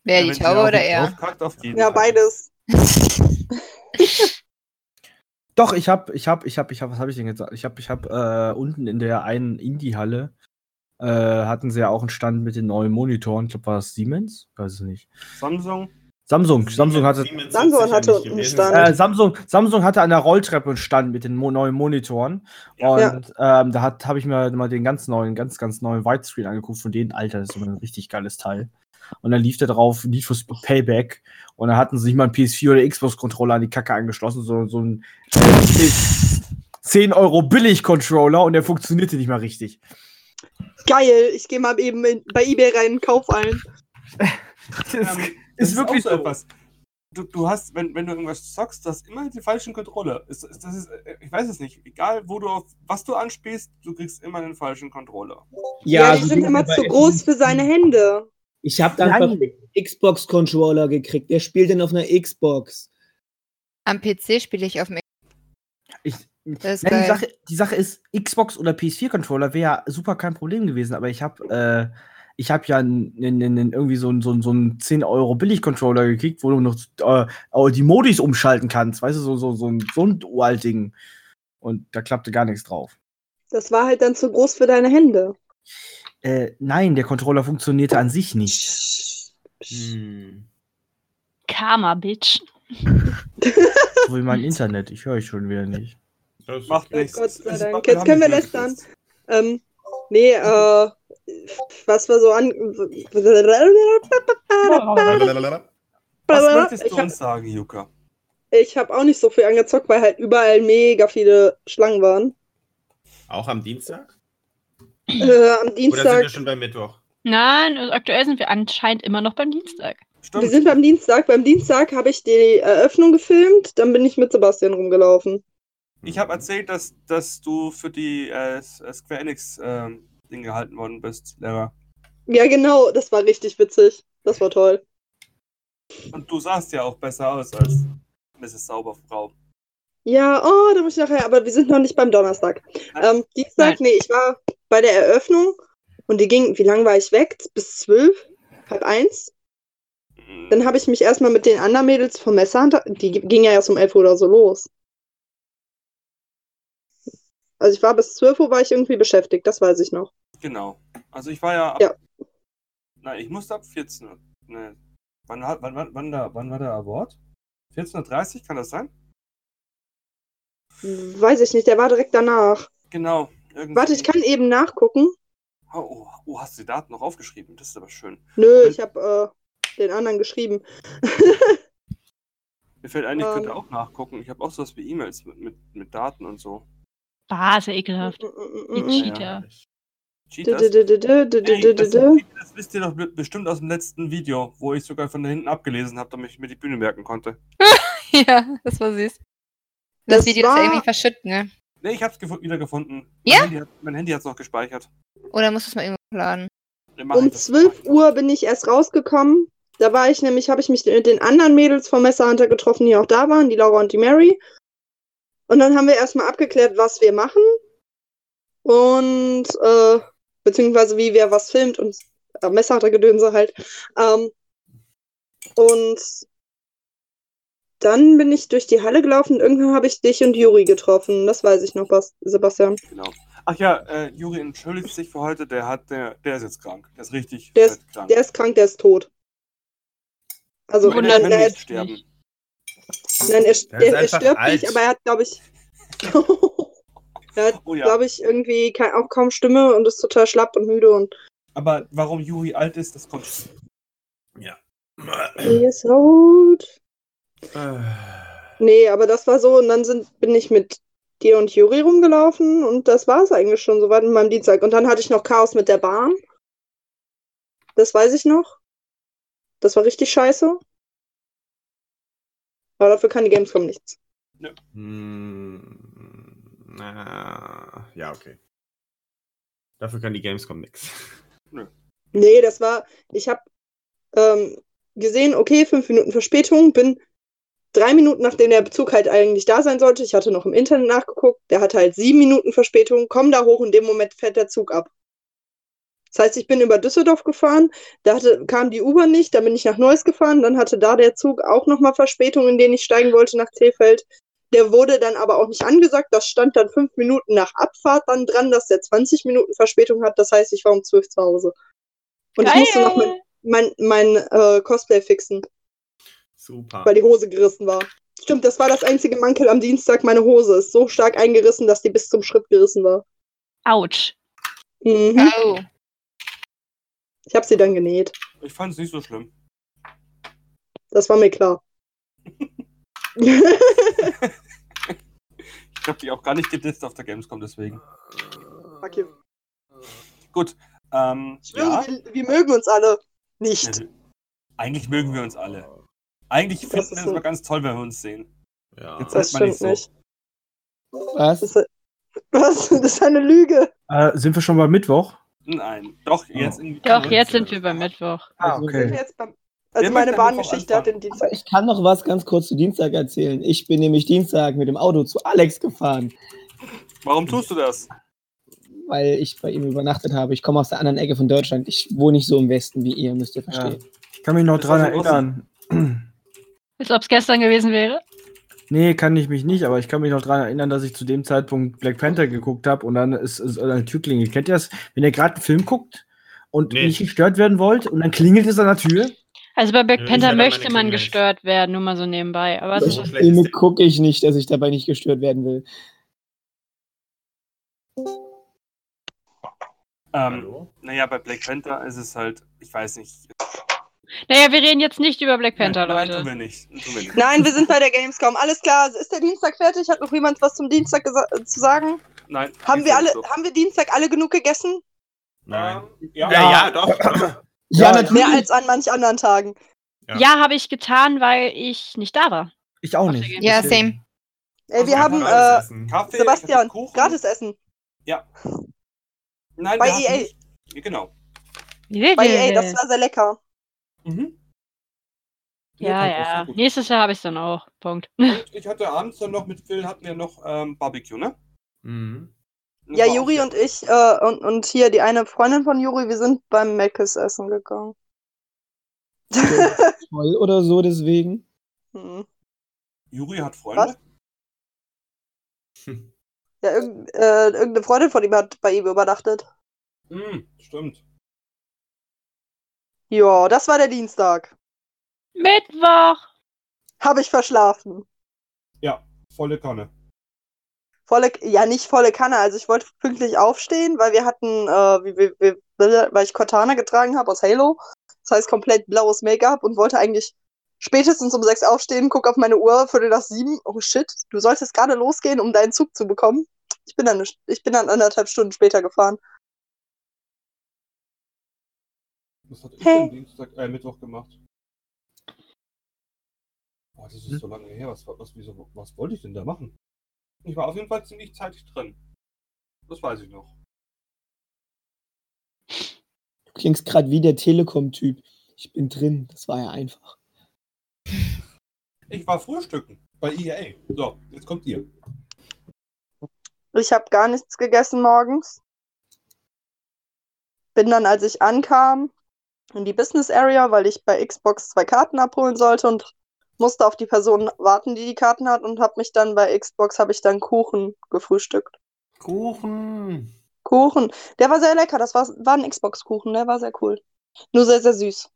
[SPEAKER 6] Wer,
[SPEAKER 4] wenn
[SPEAKER 6] die Taube oder er?
[SPEAKER 2] Ja, beides. [laughs] [laughs]
[SPEAKER 7] Doch, ich habe, ich habe, ich habe, ich habe, was habe ich denn gesagt? Ich habe, ich habe äh, unten in der einen Indie-Halle äh, hatten sie ja auch einen Stand mit den neuen Monitoren. Ich glaube, war das Siemens? Weiß es nicht.
[SPEAKER 4] Samsung.
[SPEAKER 7] Samsung, Samsung hatte,
[SPEAKER 1] Siemens
[SPEAKER 2] Samsung hatte einen Stand.
[SPEAKER 7] äh, Samsung, Samsung hatte an der Rolltreppe einen Stand mit den mo neuen Monitoren.
[SPEAKER 4] Ja.
[SPEAKER 7] Und ähm, da hat habe ich mir mal den ganz neuen, ganz, ganz neuen Widescreen angeguckt von denen. Alter, das ist immer ein richtig geiles Teil. Und dann lief da drauf Need for Speed Payback. Und da hatten sie sich mal einen PS4 oder Xbox-Controller an die Kacke angeschlossen. So, so ein äh, 10 Euro Billig-Controller und der funktionierte nicht mal richtig.
[SPEAKER 2] Geil, ich gehe mal eben in, bei eBay rein und kauf einen. [laughs]
[SPEAKER 7] Das
[SPEAKER 4] Ähm, das
[SPEAKER 7] ist wirklich so.
[SPEAKER 4] etwas. Du, du hast, wenn, wenn du irgendwas zockst, du hast immer die falschen Controller. Ist, ist, das ist, äh, ich weiß es nicht. Egal, wo du auf was du anspielst, du kriegst immer den falschen Controller.
[SPEAKER 2] Ja, die
[SPEAKER 5] so
[SPEAKER 2] sind immer zu groß für seine Hände.
[SPEAKER 5] Ich habe dann einen Xbox-Controller gekriegt. Der spielt dann auf einer Xbox.
[SPEAKER 6] Am PC spiele ich auf dem
[SPEAKER 7] Ich,
[SPEAKER 6] ist
[SPEAKER 7] Nein, die. Sache, die Sache ist, Xbox oder PS4-Controller wäre ja super kein Problem gewesen, aber ich habe äh, ich habe ja n, n, n, irgendwie so einen so, so einen 10 Euro Billig-Controller gekriegt, wo du noch äh, die Modis umschalten kannst, weißt du, so, so, so ein, so ein Dual-Ding. Und da klappte gar nichts drauf.
[SPEAKER 2] Das war halt dann zu groß für deine Hände.
[SPEAKER 7] Äh, nein, der Controller funktionierte an sich nicht.
[SPEAKER 1] Hm.
[SPEAKER 3] Karma, Bitch. [laughs]
[SPEAKER 7] So wie mein Internet, ich höre euch schon wieder nicht.
[SPEAKER 1] Das
[SPEAKER 4] Macht
[SPEAKER 1] okay.
[SPEAKER 4] nichts.
[SPEAKER 2] Gott sei Dank. Jetzt können wir lästern. Ähm, nee, äh, was war so an.
[SPEAKER 4] Was möchtest
[SPEAKER 2] Ich
[SPEAKER 4] du
[SPEAKER 2] hab-
[SPEAKER 4] uns sagen, Yuka?
[SPEAKER 2] Ich habe auch nicht so viel angezockt, weil halt überall mega viele Schlangen waren.
[SPEAKER 1] Auch am Dienstag?
[SPEAKER 2] Äh, am
[SPEAKER 1] Oder sind
[SPEAKER 2] Dienstag.
[SPEAKER 1] wir schon bei Mittwoch?
[SPEAKER 3] Nein, also aktuell sind wir anscheinend immer noch beim Dienstag.
[SPEAKER 4] Stimmt.
[SPEAKER 2] Wir sind beim Dienstag. Beim Dienstag habe ich die Eröffnung gefilmt, dann bin ich mit Sebastian rumgelaufen.
[SPEAKER 4] Ich habe erzählt, dass, dass du für die äh, Square Enix Ding gehalten worden bist, Lehrer.
[SPEAKER 2] Ja, genau, das war richtig witzig. Das war toll.
[SPEAKER 4] Und du sahst ja auch besser aus als Mrs. Sauberfrau.
[SPEAKER 2] Ja, oh, da muss ich nachher, aber wir sind noch nicht beim Donnerstag. Ähm, Dienstag,
[SPEAKER 3] Nein.
[SPEAKER 2] nee, ich war bei der Eröffnung und die ging, wie lange war ich weg? Bis zwölf? Halb eins? Dann habe ich mich erstmal mit den anderen Mädels vom Messerhunter, die ging ja erst um 11 Uhr oder so los. Also ich war bis 12 Uhr war ich irgendwie beschäftigt, das weiß ich noch.
[SPEAKER 4] Genau. Also ich war ja ab.
[SPEAKER 2] Ja.
[SPEAKER 4] Nein, ich musste ab 14 Uhr. Ne. Wann, wann, wann, wann, da, wann war der Award? 14.30 Uhr, kann das sein?
[SPEAKER 2] Weiß ich nicht, der war direkt danach.
[SPEAKER 4] Genau. Irgendwie.
[SPEAKER 2] Warte, ich kann eben nachgucken.
[SPEAKER 4] Oh, oh, oh, hast du die Daten noch aufgeschrieben? Das ist aber schön.
[SPEAKER 2] Nö,
[SPEAKER 4] Moment.
[SPEAKER 2] ich habe äh, den anderen geschrieben. [laughs]
[SPEAKER 4] Mir fällt ein, ich
[SPEAKER 2] Ähm.
[SPEAKER 4] könnte auch nachgucken. Ich habe auch sowas wie E-Mails mit, mit, mit Daten und so.
[SPEAKER 3] Sehr ekelhaft.
[SPEAKER 2] Mm, mm, mm,
[SPEAKER 3] Cheater.
[SPEAKER 2] Dü- dü-
[SPEAKER 4] Ey,
[SPEAKER 2] dü-
[SPEAKER 4] das, wisst ihr doch be- bestimmt aus dem letzten Video, wo ich sogar von da hinten abgelesen habe, damit ich mir die Bühne merken konnte. [laughs]
[SPEAKER 6] Ja, das war süß. Das,
[SPEAKER 2] Das
[SPEAKER 6] Video ist
[SPEAKER 2] war-
[SPEAKER 6] ja irgendwie verschütt, ne?
[SPEAKER 4] Nee, ich hab's gefo wieder gefunden.
[SPEAKER 6] Ja?
[SPEAKER 4] Mein Handy, hat, mein Handy hat's noch gespeichert.
[SPEAKER 6] Oder musst du es mal irgendwo laden?
[SPEAKER 2] Um
[SPEAKER 4] ich das.
[SPEAKER 2] 12 Uhr bin ich erst rausgekommen. Da war ich nämlich, habe ich mich mit den anderen Mädels vom Messerhunter getroffen, die auch da waren, die Laura und die Mary. Und dann haben wir erstmal abgeklärt, was wir machen. Und, äh, beziehungsweise wie wer was filmt und äh, Messerhunter-Gedönse halt. Ähm, und dann bin ich durch die Halle gelaufen und irgendwann habe ich dich und Juri getroffen. Das weiß ich noch, Bas Sebastian.
[SPEAKER 4] Genau. Ach ja, äh, Juri entschuldigt sich für heute. Der hat, der, der ist jetzt krank. Der ist richtig
[SPEAKER 2] Der ist,
[SPEAKER 4] krank.
[SPEAKER 2] der ist krank, der ist tot. Also,
[SPEAKER 4] Nein,
[SPEAKER 2] nein,
[SPEAKER 4] er
[SPEAKER 2] er,
[SPEAKER 4] nicht sterben.
[SPEAKER 2] Nein, er,
[SPEAKER 1] Der ist
[SPEAKER 2] er,
[SPEAKER 1] einfach
[SPEAKER 2] stirbt
[SPEAKER 1] alt.
[SPEAKER 2] nicht, aber er hat, glaube ich, [laughs] er hat,
[SPEAKER 4] Oh ja.
[SPEAKER 2] glaube ich, irgendwie kein, auch kaum Stimme und ist total schlapp und müde und
[SPEAKER 4] Aber warum Juri alt ist, das kommt.
[SPEAKER 2] he is old.
[SPEAKER 1] Äh,
[SPEAKER 2] Nee, aber das war so und dann sind, bin ich mit dir und Juri rumgelaufen und das war es eigentlich schon soweit mit meinem Dienstag. Und dann hatte ich noch Chaos mit der Bahn. Das weiß ich noch. Das war richtig scheiße. Aber dafür kann die Gamescom nichts.
[SPEAKER 1] hm, na, ja, okay. Dafür kann die Gamescom nix.
[SPEAKER 2] Nee, das war, ich habe ähm, gesehen, okay, fünf Minuten Verspätung, bin drei Minuten, nachdem der Bezug halt eigentlich da sein sollte, ich hatte noch im Internet nachgeguckt, der hatte halt sieben Minuten Verspätung, komm da hoch, in dem Moment fährt der Zug ab. Das heißt, ich bin über Düsseldorf gefahren, da hatte, kam die U-Bahn nicht, dann bin ich nach Neuss gefahren, dann hatte da der Zug auch nochmal Verspätung, in den ich steigen wollte nach Krefeld. Der wurde dann aber auch nicht angesagt, das stand dann fünf Minuten nach Abfahrt dann dran, dass der 20 Minuten Verspätung hat, das heißt, ich war um zwölf zu Hause. Und ich musste noch mein, mein, mein äh, Cosplay fixen,
[SPEAKER 1] Super.
[SPEAKER 2] weil die Hose gerissen war. Stimmt, das war das einzige Mankel am Dienstag. Meine Hose ist so stark eingerissen, dass die bis zum Schritt gerissen war.
[SPEAKER 3] Autsch.
[SPEAKER 2] Mhm.
[SPEAKER 6] Oh.
[SPEAKER 2] Ich habe sie dann genäht.
[SPEAKER 4] Ich fand es nicht so schlimm.
[SPEAKER 2] Das war mir klar. [laughs]
[SPEAKER 4] Ich habe dich auch gar nicht gedisst auf der Gamescom, deswegen.
[SPEAKER 2] okay.
[SPEAKER 4] Gut. Ähm,
[SPEAKER 2] Ich schwöre,
[SPEAKER 4] ja.
[SPEAKER 2] wir, wir mögen uns alle nicht.
[SPEAKER 4] Ja, Eigentlich mögen wir uns alle. Eigentlich finden
[SPEAKER 2] ist
[SPEAKER 4] wir es immer ganz toll, wenn wir uns sehen.
[SPEAKER 1] Ja.
[SPEAKER 4] Jetzt
[SPEAKER 2] Das stimmt
[SPEAKER 4] nicht so.
[SPEAKER 2] nicht.
[SPEAKER 5] Was?
[SPEAKER 2] Das ist, was? [laughs] Das ist eine Lüge.
[SPEAKER 7] Äh, sind wir schon bei Mittwoch?
[SPEAKER 4] Nein, doch, jetzt irgendwie.
[SPEAKER 3] Doch, jetzt sind wir beim Mittwoch.
[SPEAKER 7] Ah,
[SPEAKER 2] sind
[SPEAKER 7] okay.
[SPEAKER 2] jetzt beim, also
[SPEAKER 4] Wer
[SPEAKER 2] meine Bahngeschichte hat den? Dienstag.
[SPEAKER 5] Ich kann noch was ganz kurz zu Dienstag erzählen. Ich bin nämlich Dienstag mit dem Auto zu Alex gefahren,
[SPEAKER 4] Warum tust du das?
[SPEAKER 5] weil ich bei ihm übernachtet habe. Ich komme aus der anderen Ecke von Deutschland. Ich wohne nicht so im Westen wie ihr, müsst ihr verstehen.
[SPEAKER 7] Ich kann mich noch
[SPEAKER 4] so
[SPEAKER 7] erinnern.
[SPEAKER 3] Als ob es gestern gewesen wäre.
[SPEAKER 7] Nee, kann ich mich nicht, aber ich kann mich noch daran erinnern, dass ich zu dem Zeitpunkt Black Panther geguckt habe und dann ist, ist eine Tür klingelt. Kennt ihr das, wenn ihr gerade einen Film guckt und
[SPEAKER 1] Nee.
[SPEAKER 7] nicht gestört werden wollt und dann klingelt es an der Tür?
[SPEAKER 3] Also bei Black Panther möchte man gestört werden, nur mal so nebenbei. Aber
[SPEAKER 1] schlecht.
[SPEAKER 5] Filme gucke ich nicht, dass ich dabei nicht gestört werden will.
[SPEAKER 4] Ähm, naja, bei Black Panther ist es halt, ich weiß nicht.
[SPEAKER 3] Naja, wir reden jetzt nicht über Black Panther,
[SPEAKER 4] Nein,
[SPEAKER 3] Leute.
[SPEAKER 4] tun wir nicht. Tun wir nicht.
[SPEAKER 2] Nein, wir sind bei der Gamescom. Alles klar. Ist der Dienstag fertig? Hat noch jemand was zum Dienstag äh, zu sagen?
[SPEAKER 4] Nein.
[SPEAKER 2] Haben wir alle,
[SPEAKER 4] so.
[SPEAKER 2] haben wir Dienstag alle genug gegessen?
[SPEAKER 1] Nein.
[SPEAKER 4] Ähm, ja,
[SPEAKER 1] Ja, ja, doch.
[SPEAKER 5] Ja,
[SPEAKER 7] Ja,
[SPEAKER 5] natürlich.
[SPEAKER 2] Mehr als an manch anderen Tagen.
[SPEAKER 1] Ja.
[SPEAKER 3] Ja, habe ich getan, weil ich nicht da war.
[SPEAKER 7] Ich auch nicht.
[SPEAKER 6] Ja, same.
[SPEAKER 2] Ey, wir
[SPEAKER 4] Also,
[SPEAKER 2] haben, äh,
[SPEAKER 1] essen.
[SPEAKER 4] Kaffee,
[SPEAKER 2] Sebastian,
[SPEAKER 4] Kuchen.
[SPEAKER 2] gratis essen.
[SPEAKER 4] Ja. Nein,
[SPEAKER 2] Bei EA.
[SPEAKER 4] Nicht, Ja, genau.
[SPEAKER 2] Bei EA, das war sehr lecker.
[SPEAKER 4] Mhm.
[SPEAKER 3] Ja, ja.
[SPEAKER 4] gut.
[SPEAKER 3] Nächstes Jahr habe ich dann auch. Punkt.
[SPEAKER 4] Und [laughs] ich hatte abends dann noch mit Phil, hatten wir noch ähm, Barbecue, ne?
[SPEAKER 1] Mhm.
[SPEAKER 4] Das
[SPEAKER 2] Ja, Juri und ich äh, und, und hier die eine Freundin von Juri, wir sind beim Meckes essen gegangen.
[SPEAKER 5] Toll [laughs] oder so, deswegen.
[SPEAKER 2] Hm.
[SPEAKER 4] Juri hat Freunde. [laughs]
[SPEAKER 2] Ja, irgend, äh, irgendeine Freundin von ihm hat bei ihm übernachtet.
[SPEAKER 4] Mhm, stimmt.
[SPEAKER 2] Ja, das war der Dienstag.
[SPEAKER 3] Mittwoch.
[SPEAKER 2] Habe ich verschlafen.
[SPEAKER 4] Volle Kanne.
[SPEAKER 2] Volle, ja, nicht volle Kanne. Also ich wollte pünktlich aufstehen, weil wir hatten, äh, wie, wie, wie, weil ich Cortana getragen habe aus Halo. Das heißt komplett blaues Make-up und wollte eigentlich spätestens um sechs aufstehen, guck auf meine Uhr, viertel nach sieben. Oh shit, du solltest gerade losgehen, um deinen Zug zu bekommen. Ich bin dann, ich bin dann anderthalb Stunden später gefahren.
[SPEAKER 4] Was hat ich
[SPEAKER 2] Hey.
[SPEAKER 4] denn Dienstag, äh, Mittwoch gemacht? Boah, das ist
[SPEAKER 7] Hm?
[SPEAKER 4] so lange her. Was, was, wieso, was wollte ich denn da machen? Ich war auf jeden Fall ziemlich zeitig drin. Das weiß ich noch.
[SPEAKER 5] Du klingst gerade wie der Telekom-Typ. Ich bin drin. Das war ja einfach.
[SPEAKER 4] Ich war frühstücken bei EA. So, jetzt kommt ihr.
[SPEAKER 2] Ich habe gar nichts gegessen morgens. Bin dann, als ich ankam, in die Business Area, weil ich bei Xbox zwei Karten abholen sollte und musste auf die Person warten, die die Karten hat und habe mich dann bei Xbox habe ich dann Kuchen gefrühstückt.
[SPEAKER 1] Kuchen.
[SPEAKER 2] Kuchen, der war sehr lecker. Das war, war ein Xbox-Kuchen, der war sehr cool. Nur sehr, sehr süß.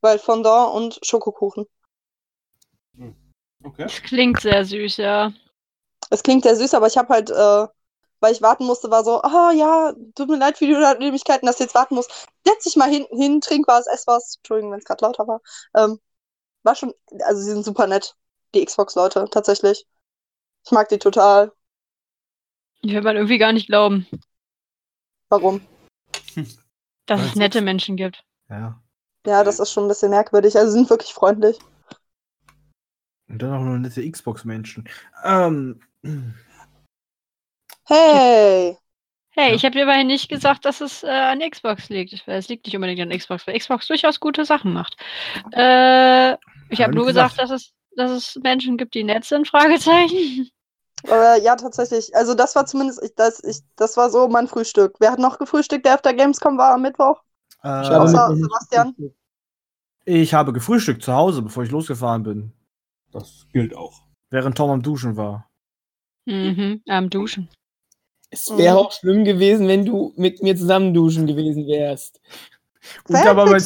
[SPEAKER 2] Weil Fondant und Schokokuchen.
[SPEAKER 4] Okay.
[SPEAKER 3] Das klingt sehr süß, ja.
[SPEAKER 2] Es klingt sehr süß, aber ich habe halt, äh, weil ich warten musste, war so, ah ja, tut mir leid für die Unannehmlichkeiten, dass du jetzt warten musst. Setz dich mal hinten hin, trink was, ess was. Entschuldigung, wenn es gerade lauter war. Ähm, war schon, also sie sind super nett, die Xbox-Leute, tatsächlich. Ich mag die total.
[SPEAKER 3] Ich will man irgendwie gar nicht glauben,
[SPEAKER 2] Warum? [laughs]
[SPEAKER 3] dass es nette Menschen gibt.
[SPEAKER 7] Ja.
[SPEAKER 2] Ja, das ist schon ein bisschen merkwürdig. Also sie sind wirklich freundlich.
[SPEAKER 7] Und dann auch noch nette Xbox-Menschen. Ähm.
[SPEAKER 2] Hey!
[SPEAKER 3] Hey,
[SPEAKER 7] Ja.
[SPEAKER 3] ich habe dir immerhin nicht gesagt, dass es äh, an Xbox liegt. Es liegt nicht unbedingt an Xbox, weil Xbox durchaus gute Sachen macht. Äh, ich habe nur gesagt,
[SPEAKER 7] gesagt.
[SPEAKER 3] dass es, dass es Menschen gibt, die nett sind, [laughs] Fragezeichen.
[SPEAKER 2] Aber ja, tatsächlich. Also das war zumindest, ich, das, ich, das war so mein Frühstück. Wer hat noch gefrühstückt, der auf der Gamescom war am Mittwoch?
[SPEAKER 7] Äh,
[SPEAKER 2] Außer Sebastian?
[SPEAKER 7] ich habe gefrühstückt zu Hause, bevor ich losgefahren bin.
[SPEAKER 4] Das gilt auch.
[SPEAKER 7] Während Tom am Duschen war.
[SPEAKER 3] Mhm, am Duschen.
[SPEAKER 5] Es wäre
[SPEAKER 2] Mhm.
[SPEAKER 5] auch schlimm gewesen, wenn du mit mir zusammen duschen gewesen wärst.
[SPEAKER 7] Und dabei, mein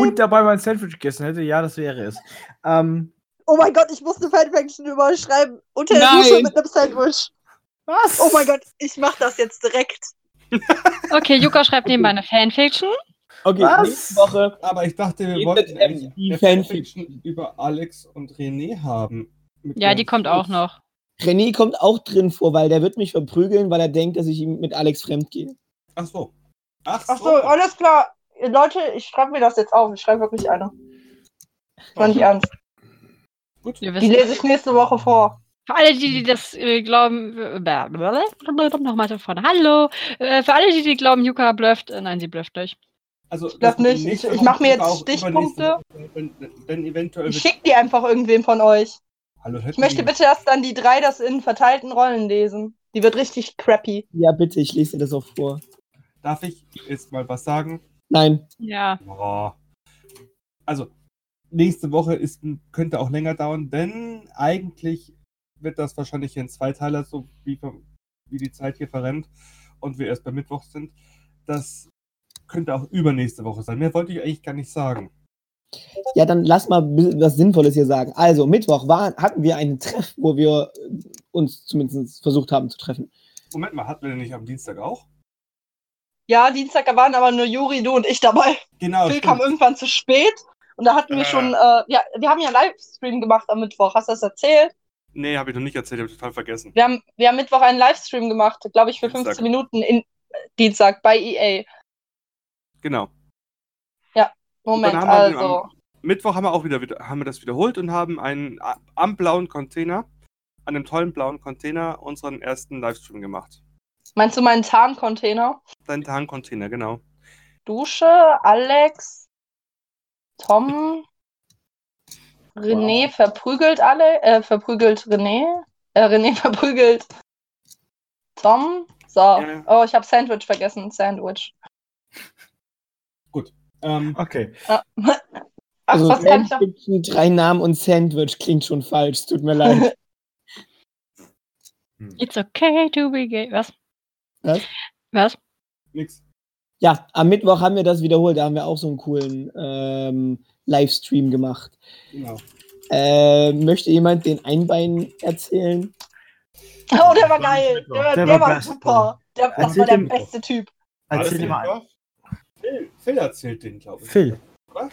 [SPEAKER 7] und dabei mein Sandwich gegessen hätte. Ja, das wäre es. Ähm,
[SPEAKER 2] Oh mein Gott, ich musste Fanfiction überschreiben. Unter der. Dusche mit einem Sandwich.
[SPEAKER 7] was?
[SPEAKER 2] Oh mein Gott, ich mach das jetzt direkt. [laughs]
[SPEAKER 3] Okay, Yuka schreibt nebenbei eine Fanfiction.
[SPEAKER 5] Okay,
[SPEAKER 7] Was?
[SPEAKER 5] nächste Woche.
[SPEAKER 4] Aber ich dachte, wir wollten eine
[SPEAKER 5] Fanfiction.
[SPEAKER 4] Fanfiction über Alex und René haben.
[SPEAKER 3] Ja, die kommt auch noch.
[SPEAKER 5] René kommt auch drin vor, weil der wird mich verprügeln, weil er denkt, dass ich ihm mit Alex fremd gehe.
[SPEAKER 4] Ach so. Ach,
[SPEAKER 2] Ach so, alles klar. Leute, ich schreibe mir das jetzt auf. Ich schreibe wirklich eine. War nicht ernst.
[SPEAKER 4] Gut.
[SPEAKER 3] Wir
[SPEAKER 2] Die lese ich nächste Woche vor.
[SPEAKER 3] für alle, die, die das äh, glauben, äh, nochmal von vorne. Hallo. Äh, für alle, die, die glauben, Yuka blufft, äh, nein, sie blufft nicht.
[SPEAKER 4] Also,
[SPEAKER 2] glaub
[SPEAKER 4] das
[SPEAKER 2] nicht. Ich- ich
[SPEAKER 4] Woche
[SPEAKER 2] mach mir jetzt Stichpunkte.
[SPEAKER 4] Eventuell.
[SPEAKER 2] Ich schicke die einfach irgendwem von euch.
[SPEAKER 4] Hallo,
[SPEAKER 2] Ich möchte bitte, dass dann die drei das in verteilten Rollen lesen. Die wird richtig crappy.
[SPEAKER 5] Ja, bitte, ich lese dir das auch vor.
[SPEAKER 4] Darf ich jetzt mal was sagen?
[SPEAKER 5] Nein,
[SPEAKER 3] Ja.
[SPEAKER 4] Oh. Also, nächste Woche ist, könnte auch länger dauern, denn eigentlich wird das wahrscheinlich in zwei Teile, so wie, wie die Zeit hier verrennt und wir erst bei Mittwoch sind. Das könnte auch übernächste Woche sein. Mehr wollte ich eigentlich gar nicht sagen.
[SPEAKER 5] Ja, dann lass mal was Sinnvolles hier sagen. Also, Mittwoch war, hatten wir einen Treff, wo wir äh, uns zumindest versucht haben zu treffen.
[SPEAKER 4] Moment mal, hatten wir denn nicht am Dienstag auch?
[SPEAKER 2] Ja, Dienstag da waren aber nur Juri, du und ich dabei.
[SPEAKER 4] Genau.
[SPEAKER 2] Phil
[SPEAKER 4] stimmt.
[SPEAKER 2] kam irgendwann zu spät. Und da hatten wir
[SPEAKER 4] Ah.
[SPEAKER 2] schon, äh, ja, wir haben ja einen Livestream gemacht am Mittwoch. Hast du das erzählt?
[SPEAKER 4] Nee, habe ich noch nicht erzählt, habe ich total vergessen.
[SPEAKER 2] Wir haben, wir haben Mittwoch einen Livestream gemacht, glaube ich, für
[SPEAKER 4] Dienstag.
[SPEAKER 2] 15 Minuten in äh, Dienstag bei EA.
[SPEAKER 4] Genau.
[SPEAKER 2] Moment, also.
[SPEAKER 4] am Mittwoch haben wir auch wieder, haben wir das wiederholt und haben einen a- am blauen Container, an einem tollen blauen Container unseren ersten Livestream gemacht.
[SPEAKER 2] Meinst du meinen Tarncontainer?
[SPEAKER 4] Dein Tarncontainer, genau.
[SPEAKER 2] Dusche, Alex, Tom, René verprügelt alle, äh, verprügelt René, äh, René [laughs] verprügelt Tom. So.
[SPEAKER 4] Ja.
[SPEAKER 2] Oh, ich habe Sandwich vergessen. Sandwich.
[SPEAKER 4] Ähm,
[SPEAKER 7] Okay.
[SPEAKER 2] Ach, [laughs]
[SPEAKER 5] Also,
[SPEAKER 2] was kann ich noch?
[SPEAKER 5] Drei Namen und Sandwich klingt schon falsch. Tut mir leid. [laughs]
[SPEAKER 3] It's okay to be gay. Was?
[SPEAKER 5] Was?
[SPEAKER 3] Was?
[SPEAKER 4] nix.
[SPEAKER 5] Ja, am Mittwoch haben wir das wiederholt. Da haben wir auch so einen coolen ähm, Livestream gemacht.
[SPEAKER 4] Genau.
[SPEAKER 5] Äh, möchte jemand den Einbein erzählen?
[SPEAKER 2] Oh, der war geil. Der, war-
[SPEAKER 7] Der
[SPEAKER 2] der
[SPEAKER 7] war
[SPEAKER 2] war super. Der, das war der beste Typ.
[SPEAKER 7] Erzähl dir mal.
[SPEAKER 4] Phil, Phil erzählt den, glaube ich.
[SPEAKER 7] Phil.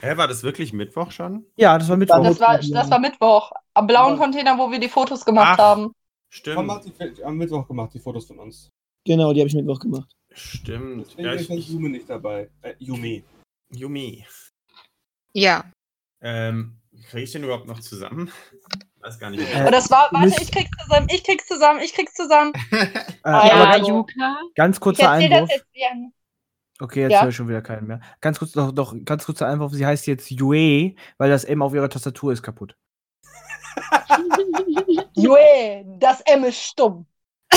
[SPEAKER 1] Hä, war das wirklich Mittwoch schon?
[SPEAKER 7] Ja, das war Mittwoch.
[SPEAKER 2] Das war, das war Mittwoch. Am blauen
[SPEAKER 4] Ja.
[SPEAKER 2] Container, wo wir die Fotos gemacht
[SPEAKER 1] Ach.
[SPEAKER 2] haben.
[SPEAKER 4] Tom
[SPEAKER 1] Stimmt.
[SPEAKER 4] hat die am Mittwoch gemacht, die Fotos von uns.
[SPEAKER 5] Genau, die habe ich Mittwoch gemacht.
[SPEAKER 1] Stimmt.
[SPEAKER 4] Deswegen
[SPEAKER 1] Ja,
[SPEAKER 4] ist
[SPEAKER 1] ich, ich,
[SPEAKER 4] Yume nicht dabei. Äh, Yumi.
[SPEAKER 1] Yumi.
[SPEAKER 6] Ja.
[SPEAKER 1] Ähm, kriege ich den überhaupt noch zusammen? Weiß gar nicht.
[SPEAKER 7] Äh,
[SPEAKER 2] Aber das war, warte, ich krieg's zusammen, ich krieg's zusammen, ich krieg's zusammen. [laughs]
[SPEAKER 7] Äh,
[SPEAKER 2] Ja,
[SPEAKER 3] Ja,
[SPEAKER 7] aber
[SPEAKER 3] Yuka.
[SPEAKER 7] ganz
[SPEAKER 2] Ich
[SPEAKER 7] kurzer
[SPEAKER 2] das
[SPEAKER 7] Einwurf.
[SPEAKER 2] jetzt gerne.
[SPEAKER 7] Okay, jetzt
[SPEAKER 2] Ja.
[SPEAKER 7] höre ich schon wieder keinen mehr. Ganz kurz, doch, doch, ganz kurzer Einwurf. Sie heißt jetzt Yue, weil das M auf ihrer Tastatur ist kaputt. [laughs]
[SPEAKER 2] Joe, das M ist stumm. [laughs]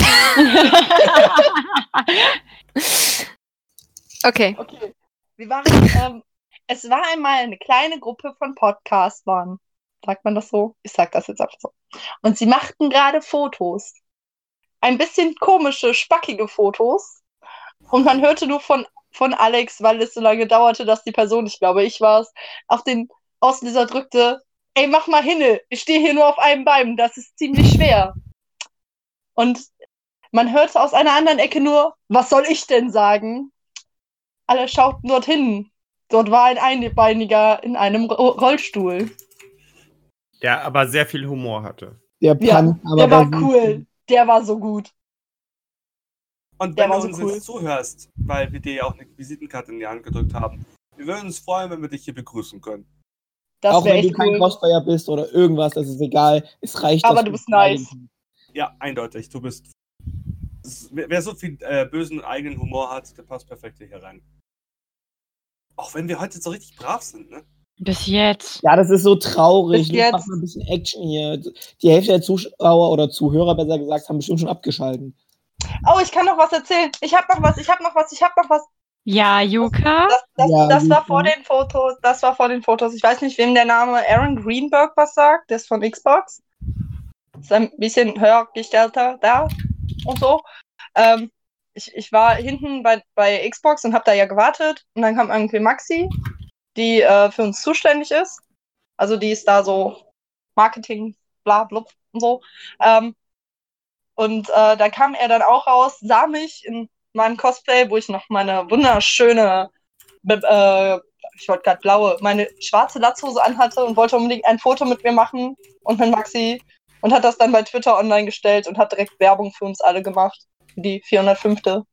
[SPEAKER 6] Okay.
[SPEAKER 2] Okay. Wir waren, ähm, es war einmal eine kleine Gruppe von Podcastern. Sagt man das so? Ich sag das jetzt einfach so. Und sie machten gerade Fotos. Ein bisschen komische, spackige Fotos. Und man hörte nur von, von Alex, weil es so lange dauerte, dass die Person, ich glaube, ich war es, auf den Auslöser drückte, ey, mach mal hinne, ich stehe hier nur auf einem Bein, das ist ziemlich schwer. Und man hörte aus einer anderen Ecke nur, was soll ich denn sagen? Alle schauten dorthin. Dort war ein Einbeiniger in einem Ro Rollstuhl.
[SPEAKER 1] Der aber sehr viel Humor hatte.
[SPEAKER 5] Der
[SPEAKER 2] Ja,
[SPEAKER 5] Pan, aber
[SPEAKER 2] Der war cool. Der war so gut.
[SPEAKER 4] Und wenn du uns
[SPEAKER 2] cool.
[SPEAKER 4] jetzt zuhörst, weil wir dir ja auch eine Visitenkarte in die Hand gedrückt haben, wir würden uns freuen, wenn wir dich hier begrüßen können.
[SPEAKER 2] Das
[SPEAKER 5] auch wenn du
[SPEAKER 2] echt
[SPEAKER 5] kein
[SPEAKER 2] cool.
[SPEAKER 5] Cosplayer bist oder irgendwas, das ist egal. Es reicht.
[SPEAKER 2] Aber du bist nice.
[SPEAKER 4] Ja, eindeutig. Du bist. Wer, so viel äh, bösen eigenen Humor hat, der passt perfekt hier rein. Auch wenn wir heute so richtig brav sind, ne?
[SPEAKER 3] Bis jetzt.
[SPEAKER 5] Ja, das ist so traurig.
[SPEAKER 2] Bis jetzt.
[SPEAKER 5] Mach mal ein bisschen Action hier. Die Hälfte der Zuschauer oder Zuhörer, besser gesagt, haben bestimmt schon abgeschalten.
[SPEAKER 2] Oh, ich kann noch was erzählen. Ich hab noch was, ich hab noch was, ich hab noch was.
[SPEAKER 3] Ja, Yuka.
[SPEAKER 2] Das, das,
[SPEAKER 5] Ja,
[SPEAKER 2] das war vor den Fotos. Das war vor den Fotos. Ich weiß nicht, wem der Name Aaron Greenberg was sagt. Der ist von Xbox. Ist ein bisschen höher gestellter da und so. Ähm, ich, ich war hinten bei, bei Xbox und habe da ja gewartet. Und dann kam irgendwie Maxi, die äh, für uns zuständig ist. Also die ist da so Marketing, bla blub und so. Ähm, und äh, da kam er dann auch raus, sah mich in meinem Cosplay, wo ich noch meine wunderschöne, äh, ich wollte gerade blaue, meine schwarze Latzhose anhatte und wollte unbedingt ein Foto mit mir machen und mit Maxi und hat das dann bei Twitter online gestellt und hat direkt Werbung für uns alle gemacht. Die 405.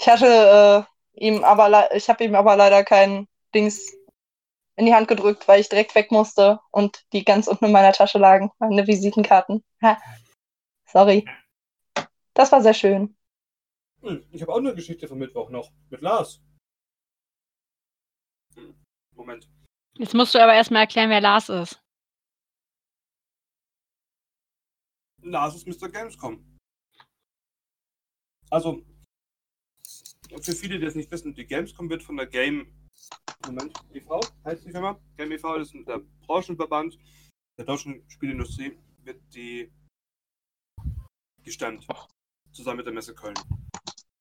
[SPEAKER 2] Ich hatte äh, ihm aber, ich habe ihm aber leider kein Dings in die Hand gedrückt, weil ich direkt weg musste und die ganz unten in meiner Tasche lagen, meine Visitenkarten. Sorry. Das war sehr schön.
[SPEAKER 4] Hm, ich habe auch eine Geschichte von Mittwoch noch. Mit Lars. Moment.
[SPEAKER 3] Jetzt musst du aber erstmal erklären, wer Lars ist.
[SPEAKER 4] Lars ist Mr. Gamescom. Also, für viele, die es nicht wissen, die Gamescom wird von der Game. Moment, e.V. heißt die Firma. Game e.V. ist der Branchenverband der deutschen Spielindustrie, wird die gestemmt. Zusammen mit der Messe Köln.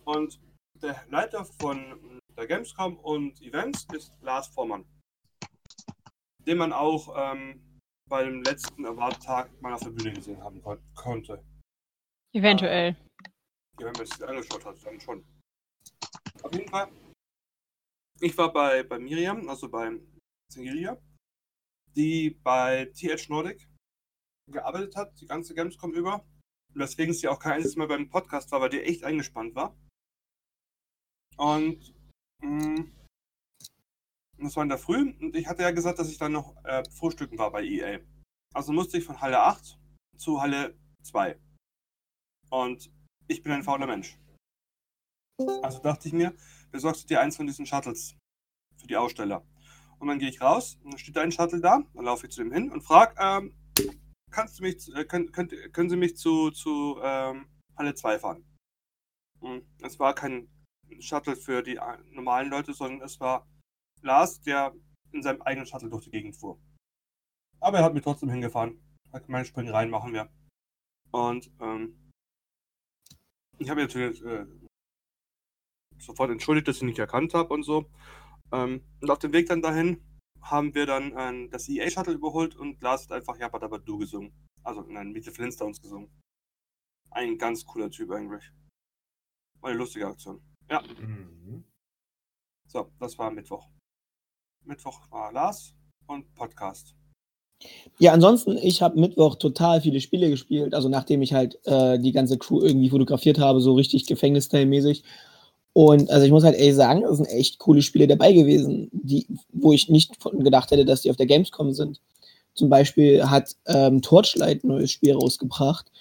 [SPEAKER 4] Und der Leiter von der Gamescom und Events ist Lars Vormann. Den man auch ähm, beim letzten Award-Tag mal auf der Bühne gesehen haben kon konnte.
[SPEAKER 3] Eventuell.
[SPEAKER 4] Ja, wenn man es sich angeschaut hat, dann schon. Auf jeden Fall. Ich war bei, bei Miriam, also bei Singiria, die bei TH Nordic gearbeitet hat, die ganze Gamescom über. Weswegen sie auch kein einziges Mal beim Podcast war, weil die echt eingespannt war. Und mh, das war in der Früh und ich hatte ja gesagt, dass ich dann noch äh, frühstücken war bei EA. Also musste ich von Halle 8 zu Halle 2. Und ich bin ein fauler Mensch. Also dachte ich mir, besorgst du dir eins von diesen Shuttles für die Aussteller. Und dann gehe ich raus, und dann steht da ein Shuttle da, dann laufe ich zu ihm hin und frage, ähm, kannst du mich, äh, könnt, könnt, können Sie mich zu, zu ähm, Halle 2 fahren? Und es war kein Shuttle für die äh, normalen Leute, sondern es war Lars, der in seinem eigenen Shuttle durch die Gegend fuhr. Aber er hat mich trotzdem hingefahren. Hat gemeint, spring rein, machen wir. Und ähm, ich habe natürlich äh, sofort entschuldigt, dass ich nicht erkannt habe und so. Ähm, und auf dem Weg dann dahin haben wir dann äh, das EA-Shuttle überholt und Lars hat einfach Jabba Du gesungen. Also nein, Meet the Flintstones gesungen. Ein ganz cooler Typ eigentlich. War eine lustige Aktion. Ja. So, das war Mittwoch. Mittwoch war Lars und Podcast.
[SPEAKER 5] Ja, ansonsten, ich habe Mittwoch total viele Spiele gespielt, also nachdem ich halt äh, die ganze Crew irgendwie fotografiert habe, so richtig Gefängnisteilmäßig. Und also ich muss halt ehrlich sagen, es sind echt coole Spiele dabei gewesen, die, wo ich nicht gedacht hätte, dass die auf der Gamescom sind. Zum Beispiel hat ähm, Torchlight ein neues Spiel rausgebracht.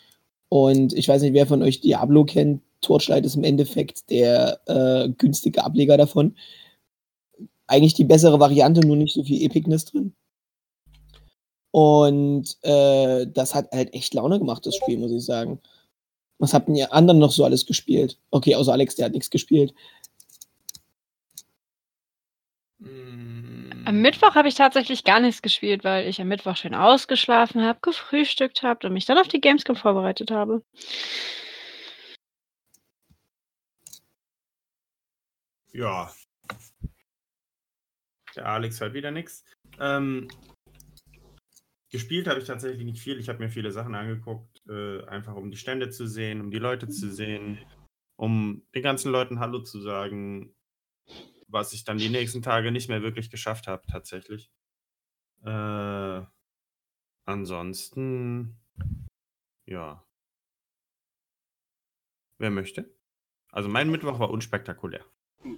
[SPEAKER 5] Und ich weiß nicht, wer von euch Diablo kennt. Torchlight ist im Endeffekt der äh, günstige Ableger davon. Eigentlich die bessere Variante, nur nicht so viel Epicness drin. Und äh, das hat halt echt Laune gemacht, das Spiel, muss ich sagen. Was habt ihr anderen noch so alles gespielt? Okay, außer Alex, der hat nichts gespielt.
[SPEAKER 3] Am Mittwoch habe ich tatsächlich gar nichts gespielt, weil ich am Mittwoch schön ausgeschlafen habe, gefrühstückt habe und mich dann auf die Gamescom vorbereitet habe.
[SPEAKER 1] Ja. Der Alex hört wieder nichts. Ähm, gespielt habe ich tatsächlich nicht viel. Ich habe mir viele Sachen angeguckt, äh, einfach um die Stände zu sehen, um die Leute zu sehen, um den ganzen Leuten Hallo zu sagen, was ich dann die nächsten Tage nicht mehr wirklich geschafft habe, tatsächlich. Äh, ansonsten, ja. Wer möchte? Also mein Mittwoch war unspektakulär.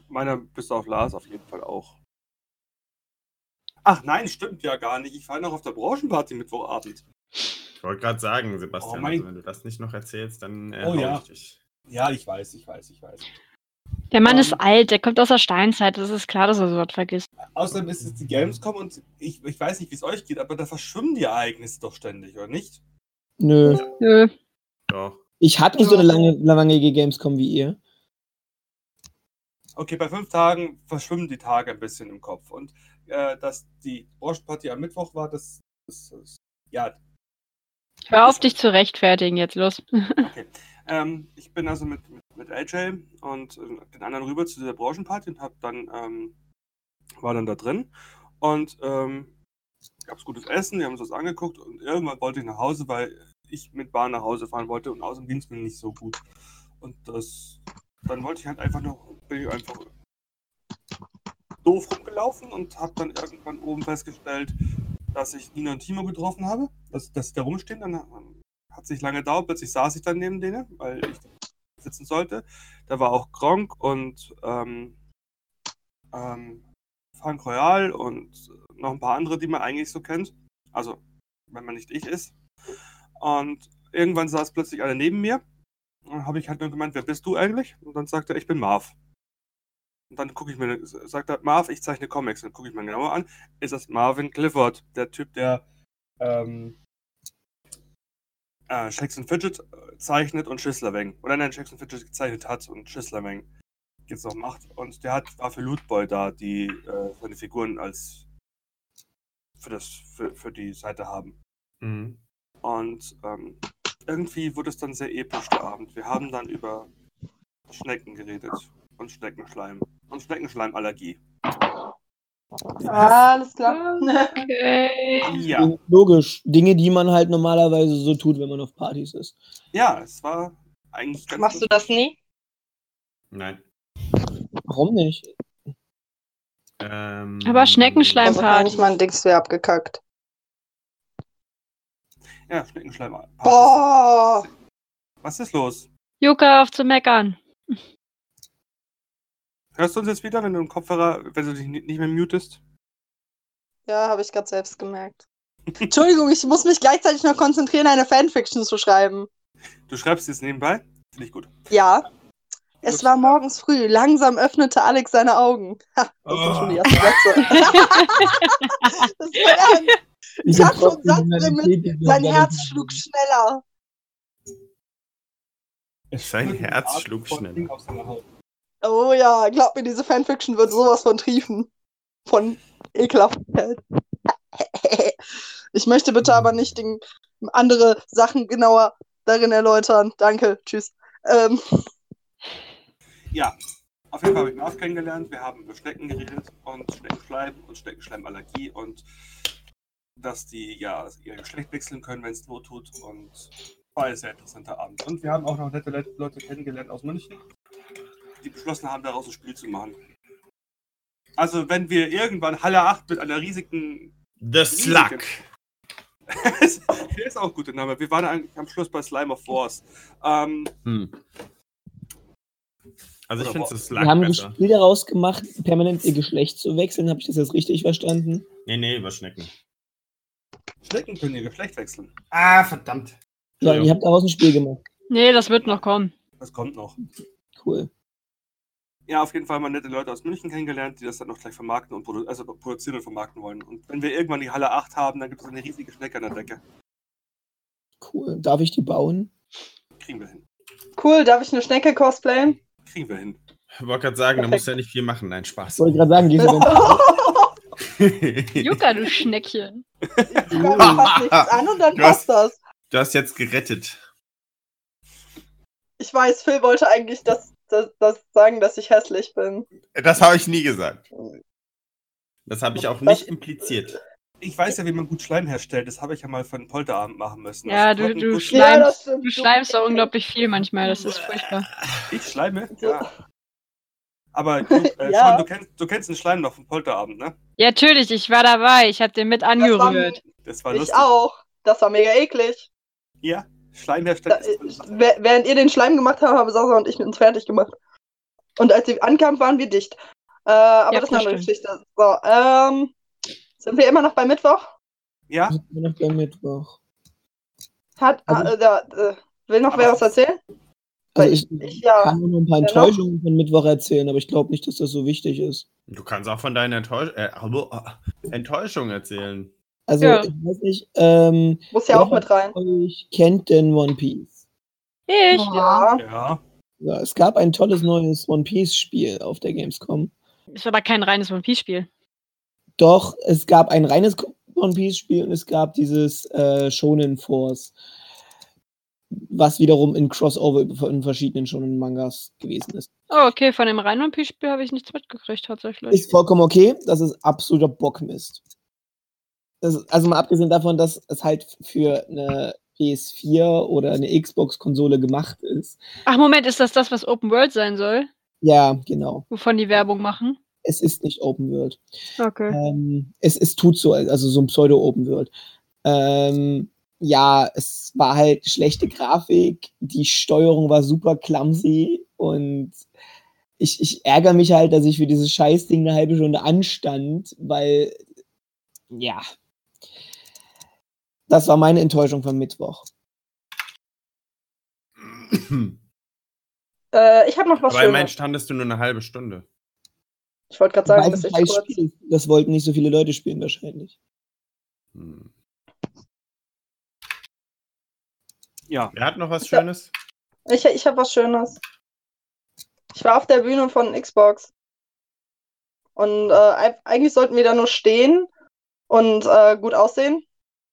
[SPEAKER 4] Meiner bis auf Lars auf jeden Fall auch. Ach nein, stimmt ja gar nicht. Ich war noch auf der Branchenparty Mittwochabend.
[SPEAKER 1] Ich wollte gerade sagen, Sebastian,
[SPEAKER 4] Oh mein-
[SPEAKER 1] also wenn du das nicht noch erzählst, dann äh,
[SPEAKER 4] Oh ja.
[SPEAKER 1] ich dich.
[SPEAKER 4] Ja, ich weiß, ich weiß, ich weiß.
[SPEAKER 3] Der Mann
[SPEAKER 4] Ähm.
[SPEAKER 3] ist alt, der kommt aus der Steinzeit. Das ist klar, dass er sowas vergisst.
[SPEAKER 4] Außerdem ist es die Gamescom und ich, ich weiß nicht, wie es euch geht, aber da verschwimmen die Ereignisse doch ständig, oder nicht?
[SPEAKER 5] Nö.
[SPEAKER 3] Nö.
[SPEAKER 1] Doch.
[SPEAKER 5] Ich hatte nicht so eine lange, langweilige Gamescom wie ihr.
[SPEAKER 4] Okay, bei fünf Tagen verschwimmen die Tage ein bisschen im Kopf. Und äh, dass die Branchenparty am Mittwoch war, das, das, das ja,
[SPEAKER 3] Hör auf, dich zu rechtfertigen jetzt, los.
[SPEAKER 4] Okay. Ähm, ich bin also mit, mit, mit AJ und äh, den anderen rüber zu dieser Branchenparty und hab dann, ähm, war dann da drin und ähm, gab's gutes Essen, wir haben uns das angeguckt und irgendwann wollte ich nach Hause, weil ich mit Bahn nach Hause fahren wollte und außerdem ging es mir nicht so gut. Und das, dann wollte ich halt einfach noch, bin ich einfach doof rumgelaufen und habe dann irgendwann oben festgestellt, dass ich Nina und Timo getroffen habe, dass, dass sie da rumstehen. Dann hat sich lange gedauert, plötzlich saß ich dann neben denen, weil ich sitzen sollte. Da war auch Gronk und ähm, ähm, Frank Royal und noch ein paar andere, die man eigentlich so kennt. Also, wenn man nicht ich ist. Und irgendwann saß plötzlich einer neben mir. Dann habe ich halt nur gemeint, wer bist du eigentlich? Und dann sagt er, ich bin Marv. Und dann gucke ich mir, sagt er, Marv, ich zeichne Comics. Dann gucke ich mir genauer an. Ist das Marvin Clifford, der Typ, der ähm, äh, and Fidget äh, zeichnet und Schisslerweng. Oder nein, and Fidget gezeichnet hat und Schisslerweng jetzt noch macht. Und der hat, war für Lootboy da, die äh, seine Figuren als für, das, für, für die Seite haben.
[SPEAKER 1] Mhm.
[SPEAKER 4] Und ähm, irgendwie wurde es dann sehr episch der Abend. Wir haben dann über Schnecken geredet und Schneckenschleim und Schneckenschleimallergie.
[SPEAKER 2] Alles klar.
[SPEAKER 3] Okay. [laughs]
[SPEAKER 4] Ja,
[SPEAKER 5] Logisch. Dinge, die man halt normalerweise so tut, wenn man auf Partys ist.
[SPEAKER 4] ja, es war eigentlich ganz
[SPEAKER 8] Machst du das nie?
[SPEAKER 1] Nein.
[SPEAKER 5] Warum nicht?
[SPEAKER 1] Ähm,
[SPEAKER 3] Aber Schneckenschleim-
[SPEAKER 8] kann ich mein Dings wäre abgekackt.
[SPEAKER 4] Ja, Schneckenschleim.
[SPEAKER 8] Boah!
[SPEAKER 4] Was ist los?
[SPEAKER 3] Juka, auf zu meckern.
[SPEAKER 4] Hörst du uns jetzt wieder, wenn du im Kopfhörer, wenn du dich ni- nicht mehr mutest?
[SPEAKER 8] Ja, habe ich gerade selbst gemerkt. [laughs] Entschuldigung, ich muss mich gleichzeitig noch konzentrieren, eine Fanfiction zu schreiben.
[SPEAKER 4] Du schreibst jetzt nebenbei? Finde ich gut.
[SPEAKER 8] Ja. Es
[SPEAKER 4] Gut.
[SPEAKER 8] war morgens früh. Langsam öffnete Alex seine Augen. Ha, [laughs] das sind schon die ersten Sätze. [laughs] das mein Ernst. Ich hab schon Satz mit, Sein Herz schlug schneller.
[SPEAKER 1] Sein
[SPEAKER 4] den
[SPEAKER 1] Herz schlug schneller.
[SPEAKER 8] Oh ja, glaub mir, diese Fanfiction wird sowas von triefen. Von Ekelhaftheit. [laughs] Ich möchte bitte aber nicht den, andere Sachen genauer darin erläutern. Danke, tschüss. Ähm,
[SPEAKER 4] Ja, auf jeden Fall habe ich Marv kennengelernt. Wir haben über Schnecken geredet und Schneckenschleim und Schneckenschleimallergie und dass die ja ihr Geschlecht wechseln können, wenn es not tut. Und war ein sehr interessanter Abend. Und wir haben auch noch nette Le- Leute kennengelernt aus München, die beschlossen haben, daraus ein Spiel zu machen. Also, wenn wir irgendwann Halle 8 mit einer riesigen.
[SPEAKER 1] The Slug. [laughs]
[SPEAKER 4] Der ist auch ein guter Name. Wir waren eigentlich am Schluss bei Slime of Wars. Ähm,
[SPEAKER 1] Hm. Also ich finde
[SPEAKER 4] wo-
[SPEAKER 1] The
[SPEAKER 5] Wir
[SPEAKER 1] Slug
[SPEAKER 5] haben ein
[SPEAKER 1] besser.
[SPEAKER 5] Spiel daraus gemacht, permanent ihr Geschlecht zu wechseln. Habe ich das jetzt richtig verstanden?
[SPEAKER 1] Nee, nee, über Schnecken.
[SPEAKER 4] Schnecken können ihr Geschlecht wechseln.
[SPEAKER 1] Ah, verdammt.
[SPEAKER 5] So, und ihr habt daraus ein Spiel gemacht.
[SPEAKER 3] Nee, das wird noch kommen.
[SPEAKER 4] Das kommt noch.
[SPEAKER 5] Cool.
[SPEAKER 4] Ja, auf jeden Fall mal nette Leute aus München kennengelernt, die das dann noch gleich vermarkten und produ also produzieren und vermarkten wollen. Und wenn wir irgendwann die Halle 8 haben, dann gibt es eine riesige Schnecke an der Decke.
[SPEAKER 5] Cool. Darf ich die bauen?
[SPEAKER 4] Kriegen wir hin.
[SPEAKER 2] Cool, darf ich eine Schnecke cosplayen?
[SPEAKER 4] Kriegen wir hin.
[SPEAKER 1] Ich wollte gerade sagen, da musst du ja nicht viel machen. Nein, Spaß.
[SPEAKER 5] Ich wollte gerade sagen, gehst [laughs] [laughs] du denn
[SPEAKER 3] Jucka, du Schneckchen.
[SPEAKER 2] Ich fasse nichts an und dann
[SPEAKER 1] Du hast-
[SPEAKER 2] passt das.
[SPEAKER 1] Du hast jetzt gerettet.
[SPEAKER 2] Ich weiß, Phil wollte eigentlich das, das, das sagen, dass ich hässlich bin.
[SPEAKER 1] Das habe ich nie gesagt. Das habe ich auch nicht impliziert.
[SPEAKER 4] Ich weiß ja, wie man gut Schleim herstellt. Das habe ich ja mal für einen Polterabend machen müssen.
[SPEAKER 3] Ja,
[SPEAKER 4] Also
[SPEAKER 3] du, du
[SPEAKER 4] gut-
[SPEAKER 2] Ja,
[SPEAKER 3] schleimst,
[SPEAKER 2] stimmt.
[SPEAKER 3] du schleimst auch unglaublich viel manchmal. Das ist furchtbar.
[SPEAKER 4] Ich schleime? Ja. Aber du, äh, [laughs]
[SPEAKER 2] Ja.
[SPEAKER 4] Sean, du, kennst, du kennst den Schleim noch vom Polterabend, ne?
[SPEAKER 3] Ja, natürlich, ich war dabei. Ich habe den mit
[SPEAKER 2] Das war,
[SPEAKER 3] angerührt.
[SPEAKER 4] Das war
[SPEAKER 2] ich
[SPEAKER 4] lustig.
[SPEAKER 2] auch. Das war mega eklig.
[SPEAKER 4] Ja, Schleim
[SPEAKER 2] Da,
[SPEAKER 4] herstellen
[SPEAKER 2] äh,
[SPEAKER 4] ist
[SPEAKER 2] wär- während ihr den Schleim gemacht habt, haben Sasa und ich uns fertig gemacht. Und als sie ankam, waren wir dicht. Äh, aber
[SPEAKER 3] Ja,
[SPEAKER 2] das ist eine andere Geschichte. So, ähm, sind wir immer noch bei Mittwoch?
[SPEAKER 4] Ja,
[SPEAKER 5] Ich bin noch beim Mittwoch.
[SPEAKER 2] Hat,
[SPEAKER 5] Also-
[SPEAKER 2] äh, da, äh, will noch
[SPEAKER 4] Aber-
[SPEAKER 2] wer was erzählen?
[SPEAKER 5] Also ich,
[SPEAKER 2] ich ja.
[SPEAKER 5] kann nur noch ein paar
[SPEAKER 2] Ja, noch.
[SPEAKER 5] Enttäuschungen von Mittwoch erzählen, aber ich glaube nicht, dass das so wichtig ist.
[SPEAKER 1] Du kannst auch von deiner Enttäusch äh, Enttäuschung erzählen.
[SPEAKER 5] Also,
[SPEAKER 3] Ja.
[SPEAKER 5] ich weiß nicht, ähm,
[SPEAKER 2] Muss ja auch mit rein.
[SPEAKER 5] euch kennt denn One Piece?
[SPEAKER 3] Ich?
[SPEAKER 2] Ja.
[SPEAKER 4] ja.
[SPEAKER 5] Ja, es gab ein tolles neues One Piece-Spiel auf der Gamescom.
[SPEAKER 3] Ist aber kein reines One Piece-Spiel.
[SPEAKER 5] Doch, es gab ein reines One Piece-Spiel und es gab dieses äh, Shonen Force, was wiederum in Crossover in verschiedenen Shonen Mangas gewesen ist.
[SPEAKER 3] Oh, okay, von dem reinen One Piece-Spiel habe ich nichts mitgekriegt, tatsächlich.
[SPEAKER 5] Ist vollkommen okay, das ist absoluter Bockmist. Ist, also mal abgesehen davon, dass es halt für eine PS4 oder eine Xbox-Konsole gemacht ist.
[SPEAKER 3] Ach, Moment, ist das das, was Open World sein soll?
[SPEAKER 5] Ja, genau.
[SPEAKER 3] Wovon die Werbung machen?
[SPEAKER 5] Es ist nicht Open World.
[SPEAKER 3] Okay.
[SPEAKER 5] Ähm, es, es tut so, also so ein Pseudo-Open World. Ähm, ja, es war halt schlechte Grafik, die Steuerung war super clumsy und ich, ich ärgere mich halt, dass ich für dieses Scheißding eine halbe Stunde anstand, weil, ja, das war meine Enttäuschung vom Mittwoch. [clears throat]
[SPEAKER 2] Äh, ich habe noch was
[SPEAKER 1] immerhin
[SPEAKER 2] Schönes.
[SPEAKER 1] standest du nur eine halbe Stunde.
[SPEAKER 2] Ich wollte gerade sagen,
[SPEAKER 5] Weil
[SPEAKER 2] das
[SPEAKER 5] es
[SPEAKER 2] ist
[SPEAKER 5] ein
[SPEAKER 2] echt kurz.
[SPEAKER 5] Spiel. Das wollten nicht so viele Leute spielen wahrscheinlich.
[SPEAKER 1] Hm.
[SPEAKER 4] Ja.
[SPEAKER 1] Wer hat noch was. Schönes?
[SPEAKER 2] Ich, ich habe was Schönes. Ich war auf der Bühne von Xbox. Und äh, eig- eigentlich sollten wir da nur stehen und äh, gut aussehen,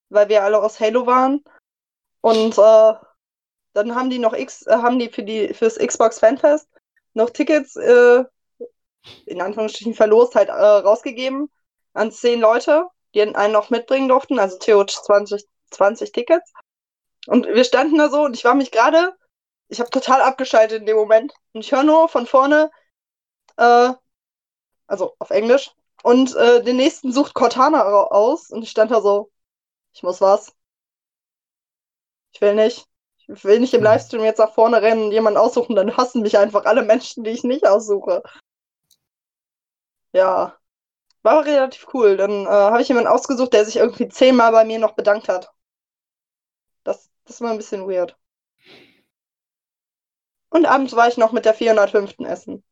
[SPEAKER 2] weil wir alle aus Halo waren. Und äh, dann haben die noch X, äh, haben die für die fürs Xbox Fanfest noch Tickets äh, in Anführungsstrichen verlost halt äh, rausgegeben an zehn Leute, die einen noch mitbringen durften, also theoretisch 20, 20 Tickets. Und wir standen da so und ich war mich gerade ich habe total abgeschaltet in dem Moment. Und ich höre nur von vorne, äh, also auf Englisch, und äh, den nächsten sucht Cortana aus. Und ich stand da so, ich muss was. Ich will nicht. Ich will nicht im Livestream jetzt nach vorne rennen und jemanden aussuchen, dann hassen mich einfach alle Menschen, die ich nicht aussuche. Ja. War relativ cool. Dann äh, habe ich jemanden ausgesucht, der sich irgendwie zehnmal bei mir noch bedankt hat. Das, das war ein bisschen weird. Und abends war ich noch mit der 405. essen.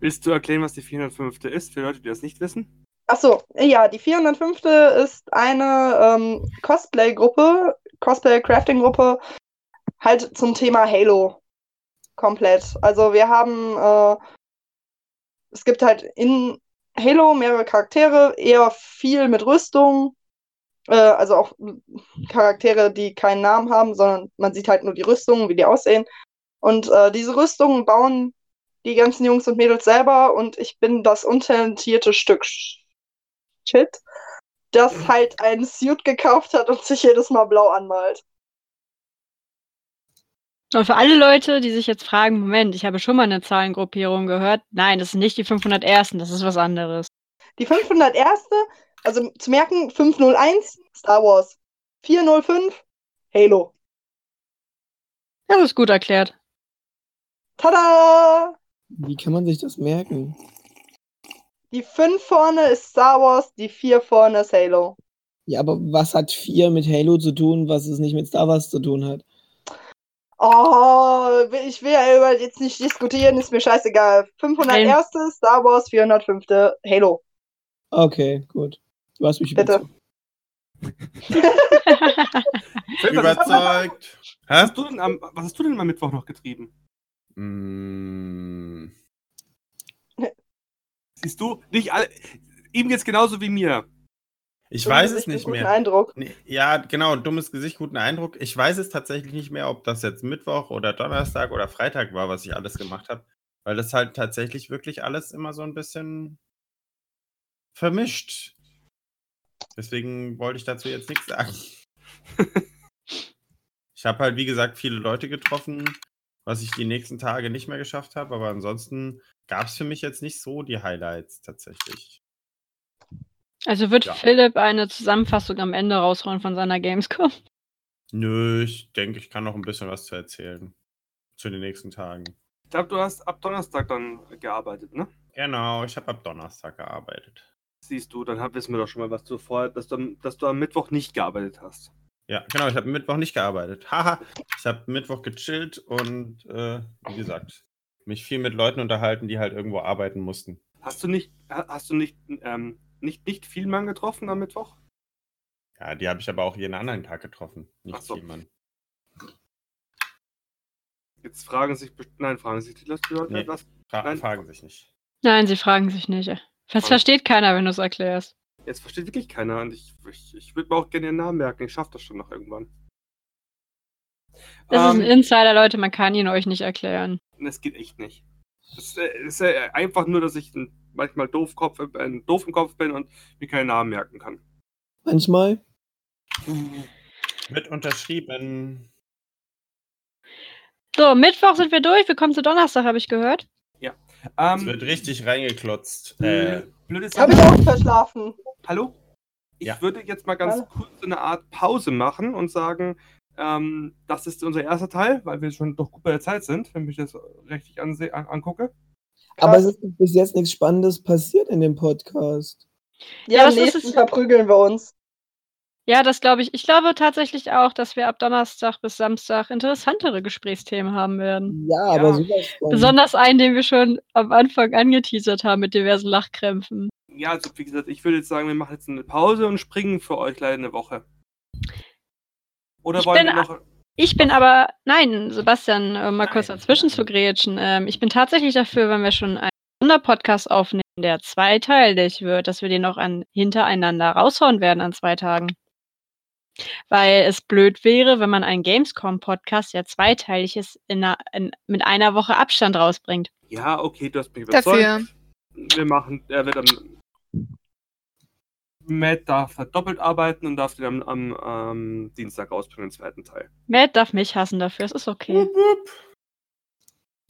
[SPEAKER 4] Willst du erklären, was die 405. ist, für Leute, die das nicht wissen?
[SPEAKER 2] Achso, ja, die 405. ist eine ähm, Cosplay-Gruppe, Cosplay-Crafting-Gruppe, halt zum Thema Halo. Komplett. Also wir haben, äh, es gibt halt in Halo mehrere Charaktere, eher viel mit Rüstung, äh, also auch Charaktere, die keinen Namen haben, sondern man sieht halt nur die Rüstungen, wie die aussehen. Und äh, diese Rüstungen bauen die ganzen Jungs und Mädels selber und ich bin das untalentierte Stück Shit, das halt einen Suit gekauft hat und sich jedes Mal blau anmalt.
[SPEAKER 3] Und für alle Leute, die sich jetzt fragen, Moment, ich habe schon mal eine Zahlengruppierung gehört. Nein, das sind nicht die 501. Das ist was anderes.
[SPEAKER 2] Die 501. Also zu merken, 501 Star Wars, 405 Halo.
[SPEAKER 3] Das ist gut erklärt.
[SPEAKER 2] Tada!
[SPEAKER 5] Wie kann man sich das merken?
[SPEAKER 2] Die 5 vorne ist Star Wars, die 4 vorne ist Halo.
[SPEAKER 5] Ja, aber was hat 4 mit Halo zu tun, was es nicht mit Star Wars zu tun hat?
[SPEAKER 8] Oh, ich will ja über jetzt nicht diskutieren, ist mir scheißegal. 501. Star Wars, 405. Halo.
[SPEAKER 5] Okay, gut. Du hast mich
[SPEAKER 8] Bitte.
[SPEAKER 1] Überzeugt. [laughs] Hä?
[SPEAKER 4] was, hast du denn am, was hast du denn am Mittwoch noch getrieben?
[SPEAKER 1] Mm,
[SPEAKER 4] Siehst du, nicht alle. Ihm geht's genauso wie mir.
[SPEAKER 1] Ich
[SPEAKER 8] Du
[SPEAKER 1] weiß es nicht
[SPEAKER 8] guten
[SPEAKER 1] mehr.
[SPEAKER 8] Eindruck.
[SPEAKER 1] Nee, Ja, genau, dummes Gesicht, guten Eindruck. Ich weiß es tatsächlich nicht mehr, ob das jetzt Mittwoch oder Donnerstag oder Freitag war, was ich alles gemacht habe. Weil das halt tatsächlich wirklich alles immer so ein bisschen vermischt. Deswegen wollte ich dazu jetzt nichts sagen. [laughs] ich habe halt, wie gesagt, viele Leute getroffen, was ich die nächsten Tage nicht mehr geschafft habe. Aber ansonsten gab es für mich jetzt nicht so die Highlights tatsächlich.
[SPEAKER 3] Also wird
[SPEAKER 1] Ja.
[SPEAKER 3] Philipp eine Zusammenfassung am Ende raushauen von seiner Gamescom? [laughs]
[SPEAKER 1] Nö, ich denke, ich kann noch ein bisschen was zu erzählen. Zu den nächsten Tagen.
[SPEAKER 4] Ich glaube, du hast ab Donnerstag dann gearbeitet, ne?
[SPEAKER 1] Genau, ich habe ab Donnerstag gearbeitet.
[SPEAKER 4] Siehst du, dann hab, wissen wir doch schon mal, was du vorher, dass du, am- dass du am Mittwoch nicht gearbeitet hast.
[SPEAKER 1] Ja, genau, ich habe Mittwoch nicht gearbeitet. Haha, ich habe Mittwoch gechillt und äh, wie gesagt, mich viel mit Leuten unterhalten, die halt irgendwo arbeiten mussten.
[SPEAKER 4] Hast du nicht, ha- hast du nicht, ähm, nicht, nicht viel Mann getroffen am Mittwoch?
[SPEAKER 1] Ja, die habe ich aber auch jeden anderen Tag getroffen. Nicht
[SPEAKER 4] Ach so.
[SPEAKER 1] viel, Mann.
[SPEAKER 4] Jetzt fragen sich, nein, fragen sich die Leute,
[SPEAKER 1] Nee.
[SPEAKER 4] was?
[SPEAKER 1] Fra
[SPEAKER 4] Nein.
[SPEAKER 1] fragen sich nicht.
[SPEAKER 3] Nein, sie fragen sich nicht. Das versteht keiner, wenn du es erklärst.
[SPEAKER 4] Jetzt versteht wirklich keiner und ich, ich, ich würde mir auch gerne ihren Namen merken. Ich schaffe das schon noch irgendwann.
[SPEAKER 3] Das ist ein
[SPEAKER 4] Ähm,
[SPEAKER 3] Insider, Leute, man kann ihn euch nicht erklären.
[SPEAKER 4] Das geht echt nicht. Es äh, ist äh, einfach nur, dass ich manchmal doof, Kopf, äh, doof im Kopf bin und mir keinen Namen merken kann.
[SPEAKER 5] Manchmal.
[SPEAKER 1] Mit unterschrieben.
[SPEAKER 3] So, Mittwoch sind wir durch. Wir kommen zu Donnerstag, habe ich gehört.
[SPEAKER 1] Es
[SPEAKER 4] Ähm,
[SPEAKER 1] wird richtig reingeklotzt. Äh,
[SPEAKER 4] blöde
[SPEAKER 8] Habe ich auch verschlafen.
[SPEAKER 4] Hallo? Ich
[SPEAKER 1] Ja.
[SPEAKER 4] würde jetzt mal ganz
[SPEAKER 8] Hallo.
[SPEAKER 4] kurz so eine Art Pause machen und sagen, ähm, das ist unser erster Teil, weil wir schon doch gut bei der Zeit sind, wenn ich das richtig anse an angucke.
[SPEAKER 5] Aber es ist bis jetzt nichts Spannendes passiert in dem Podcast.
[SPEAKER 8] Ja,
[SPEAKER 3] Ja,
[SPEAKER 8] am nächsten
[SPEAKER 3] es-
[SPEAKER 8] verprügeln wir uns.
[SPEAKER 3] Ja, das glaube ich. Ich glaube tatsächlich auch, dass wir ab Donnerstag bis Samstag interessantere Gesprächsthemen haben werden.
[SPEAKER 5] Ja, aber sowas von.
[SPEAKER 3] Besonders einen, den wir schon am Anfang angeteasert haben mit diversen Lachkrämpfen.
[SPEAKER 4] Ja, also wie gesagt, ich würde jetzt sagen, wir machen jetzt eine Pause und springen für euch leider eine Woche. Oder
[SPEAKER 3] Ich
[SPEAKER 4] wollen
[SPEAKER 3] bin
[SPEAKER 4] wir noch.
[SPEAKER 3] Ich bin aber, nein, Sebastian, äh, mal kurz dazwischen zu grätschen. Ähm, ich bin tatsächlich dafür, wenn wir schon einen Sonderpodcast aufnehmen, der zweiteilig wird, dass wir den auch an, hintereinander raushauen werden an zwei Tagen. Weil es blöd wäre, wenn man einen Gamescom-Podcast, der zweiteilig ist, in einer, in, mit einer Woche Abstand rausbringt.
[SPEAKER 4] Ja, okay, du hast mich überzeugt.
[SPEAKER 6] Dafür.
[SPEAKER 4] Wir machen, er wird am. Matt darf halt doppelt arbeiten und darf den am, am, am Dienstag rausbringen, den zweiten Teil.
[SPEAKER 3] Matt darf mich hassen dafür, es ist okay.
[SPEAKER 1] wupp, wupp.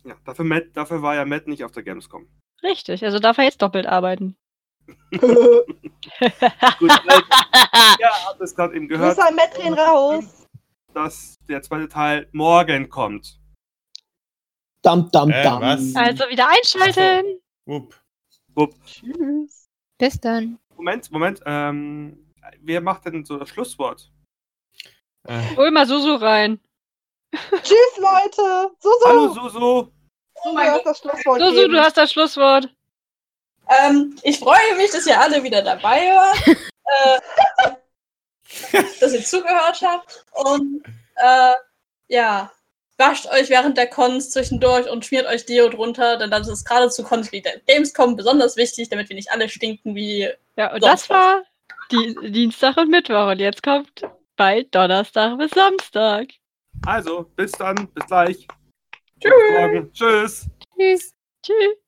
[SPEAKER 4] Ja, dafür, Matt, dafür war ja Matt nicht auf der Gamescom.
[SPEAKER 3] Richtig, also darf er jetzt doppelt arbeiten. [laughs]
[SPEAKER 4] Gut, weil, ja, habt es gerade eben gehört,
[SPEAKER 8] Grüße an Metrin raus.
[SPEAKER 4] dass der zweite Teil morgen kommt.
[SPEAKER 5] Dam, dam,
[SPEAKER 1] Äh,
[SPEAKER 5] dam.
[SPEAKER 3] Also wieder einschalten!
[SPEAKER 1] Wupp.
[SPEAKER 8] Tschüss.
[SPEAKER 6] Bis dann.
[SPEAKER 4] Moment, Moment, ähm, wer macht denn so das Schlusswort?
[SPEAKER 1] Äh,
[SPEAKER 3] Hol mal Susu rein.
[SPEAKER 8] Tschüss, Leute. So, so.
[SPEAKER 4] Hallo Suso!
[SPEAKER 8] Oh mein Gott, das Schlusswort
[SPEAKER 3] Susu,
[SPEAKER 8] geben.
[SPEAKER 3] du hast das Schlusswort.
[SPEAKER 9] Ähm, ich freue mich, dass ihr alle wieder dabei wart, [laughs] äh, dass ihr zugehört habt und äh, ja, wascht euch während der Cons zwischendurch und schmiert euch Deo drunter, denn das ist gerade zu Cons wie der Gamescom besonders wichtig, damit wir nicht alle stinken wie
[SPEAKER 3] Ja, und
[SPEAKER 9] Sonst
[SPEAKER 3] das war die Dienstag und Mittwoch. Und jetzt kommt bald Donnerstag bis Samstag.
[SPEAKER 4] Also, bis dann, bis gleich.
[SPEAKER 9] Tschüss.
[SPEAKER 4] Tschüss!
[SPEAKER 6] Tschüss.
[SPEAKER 3] Tschüss.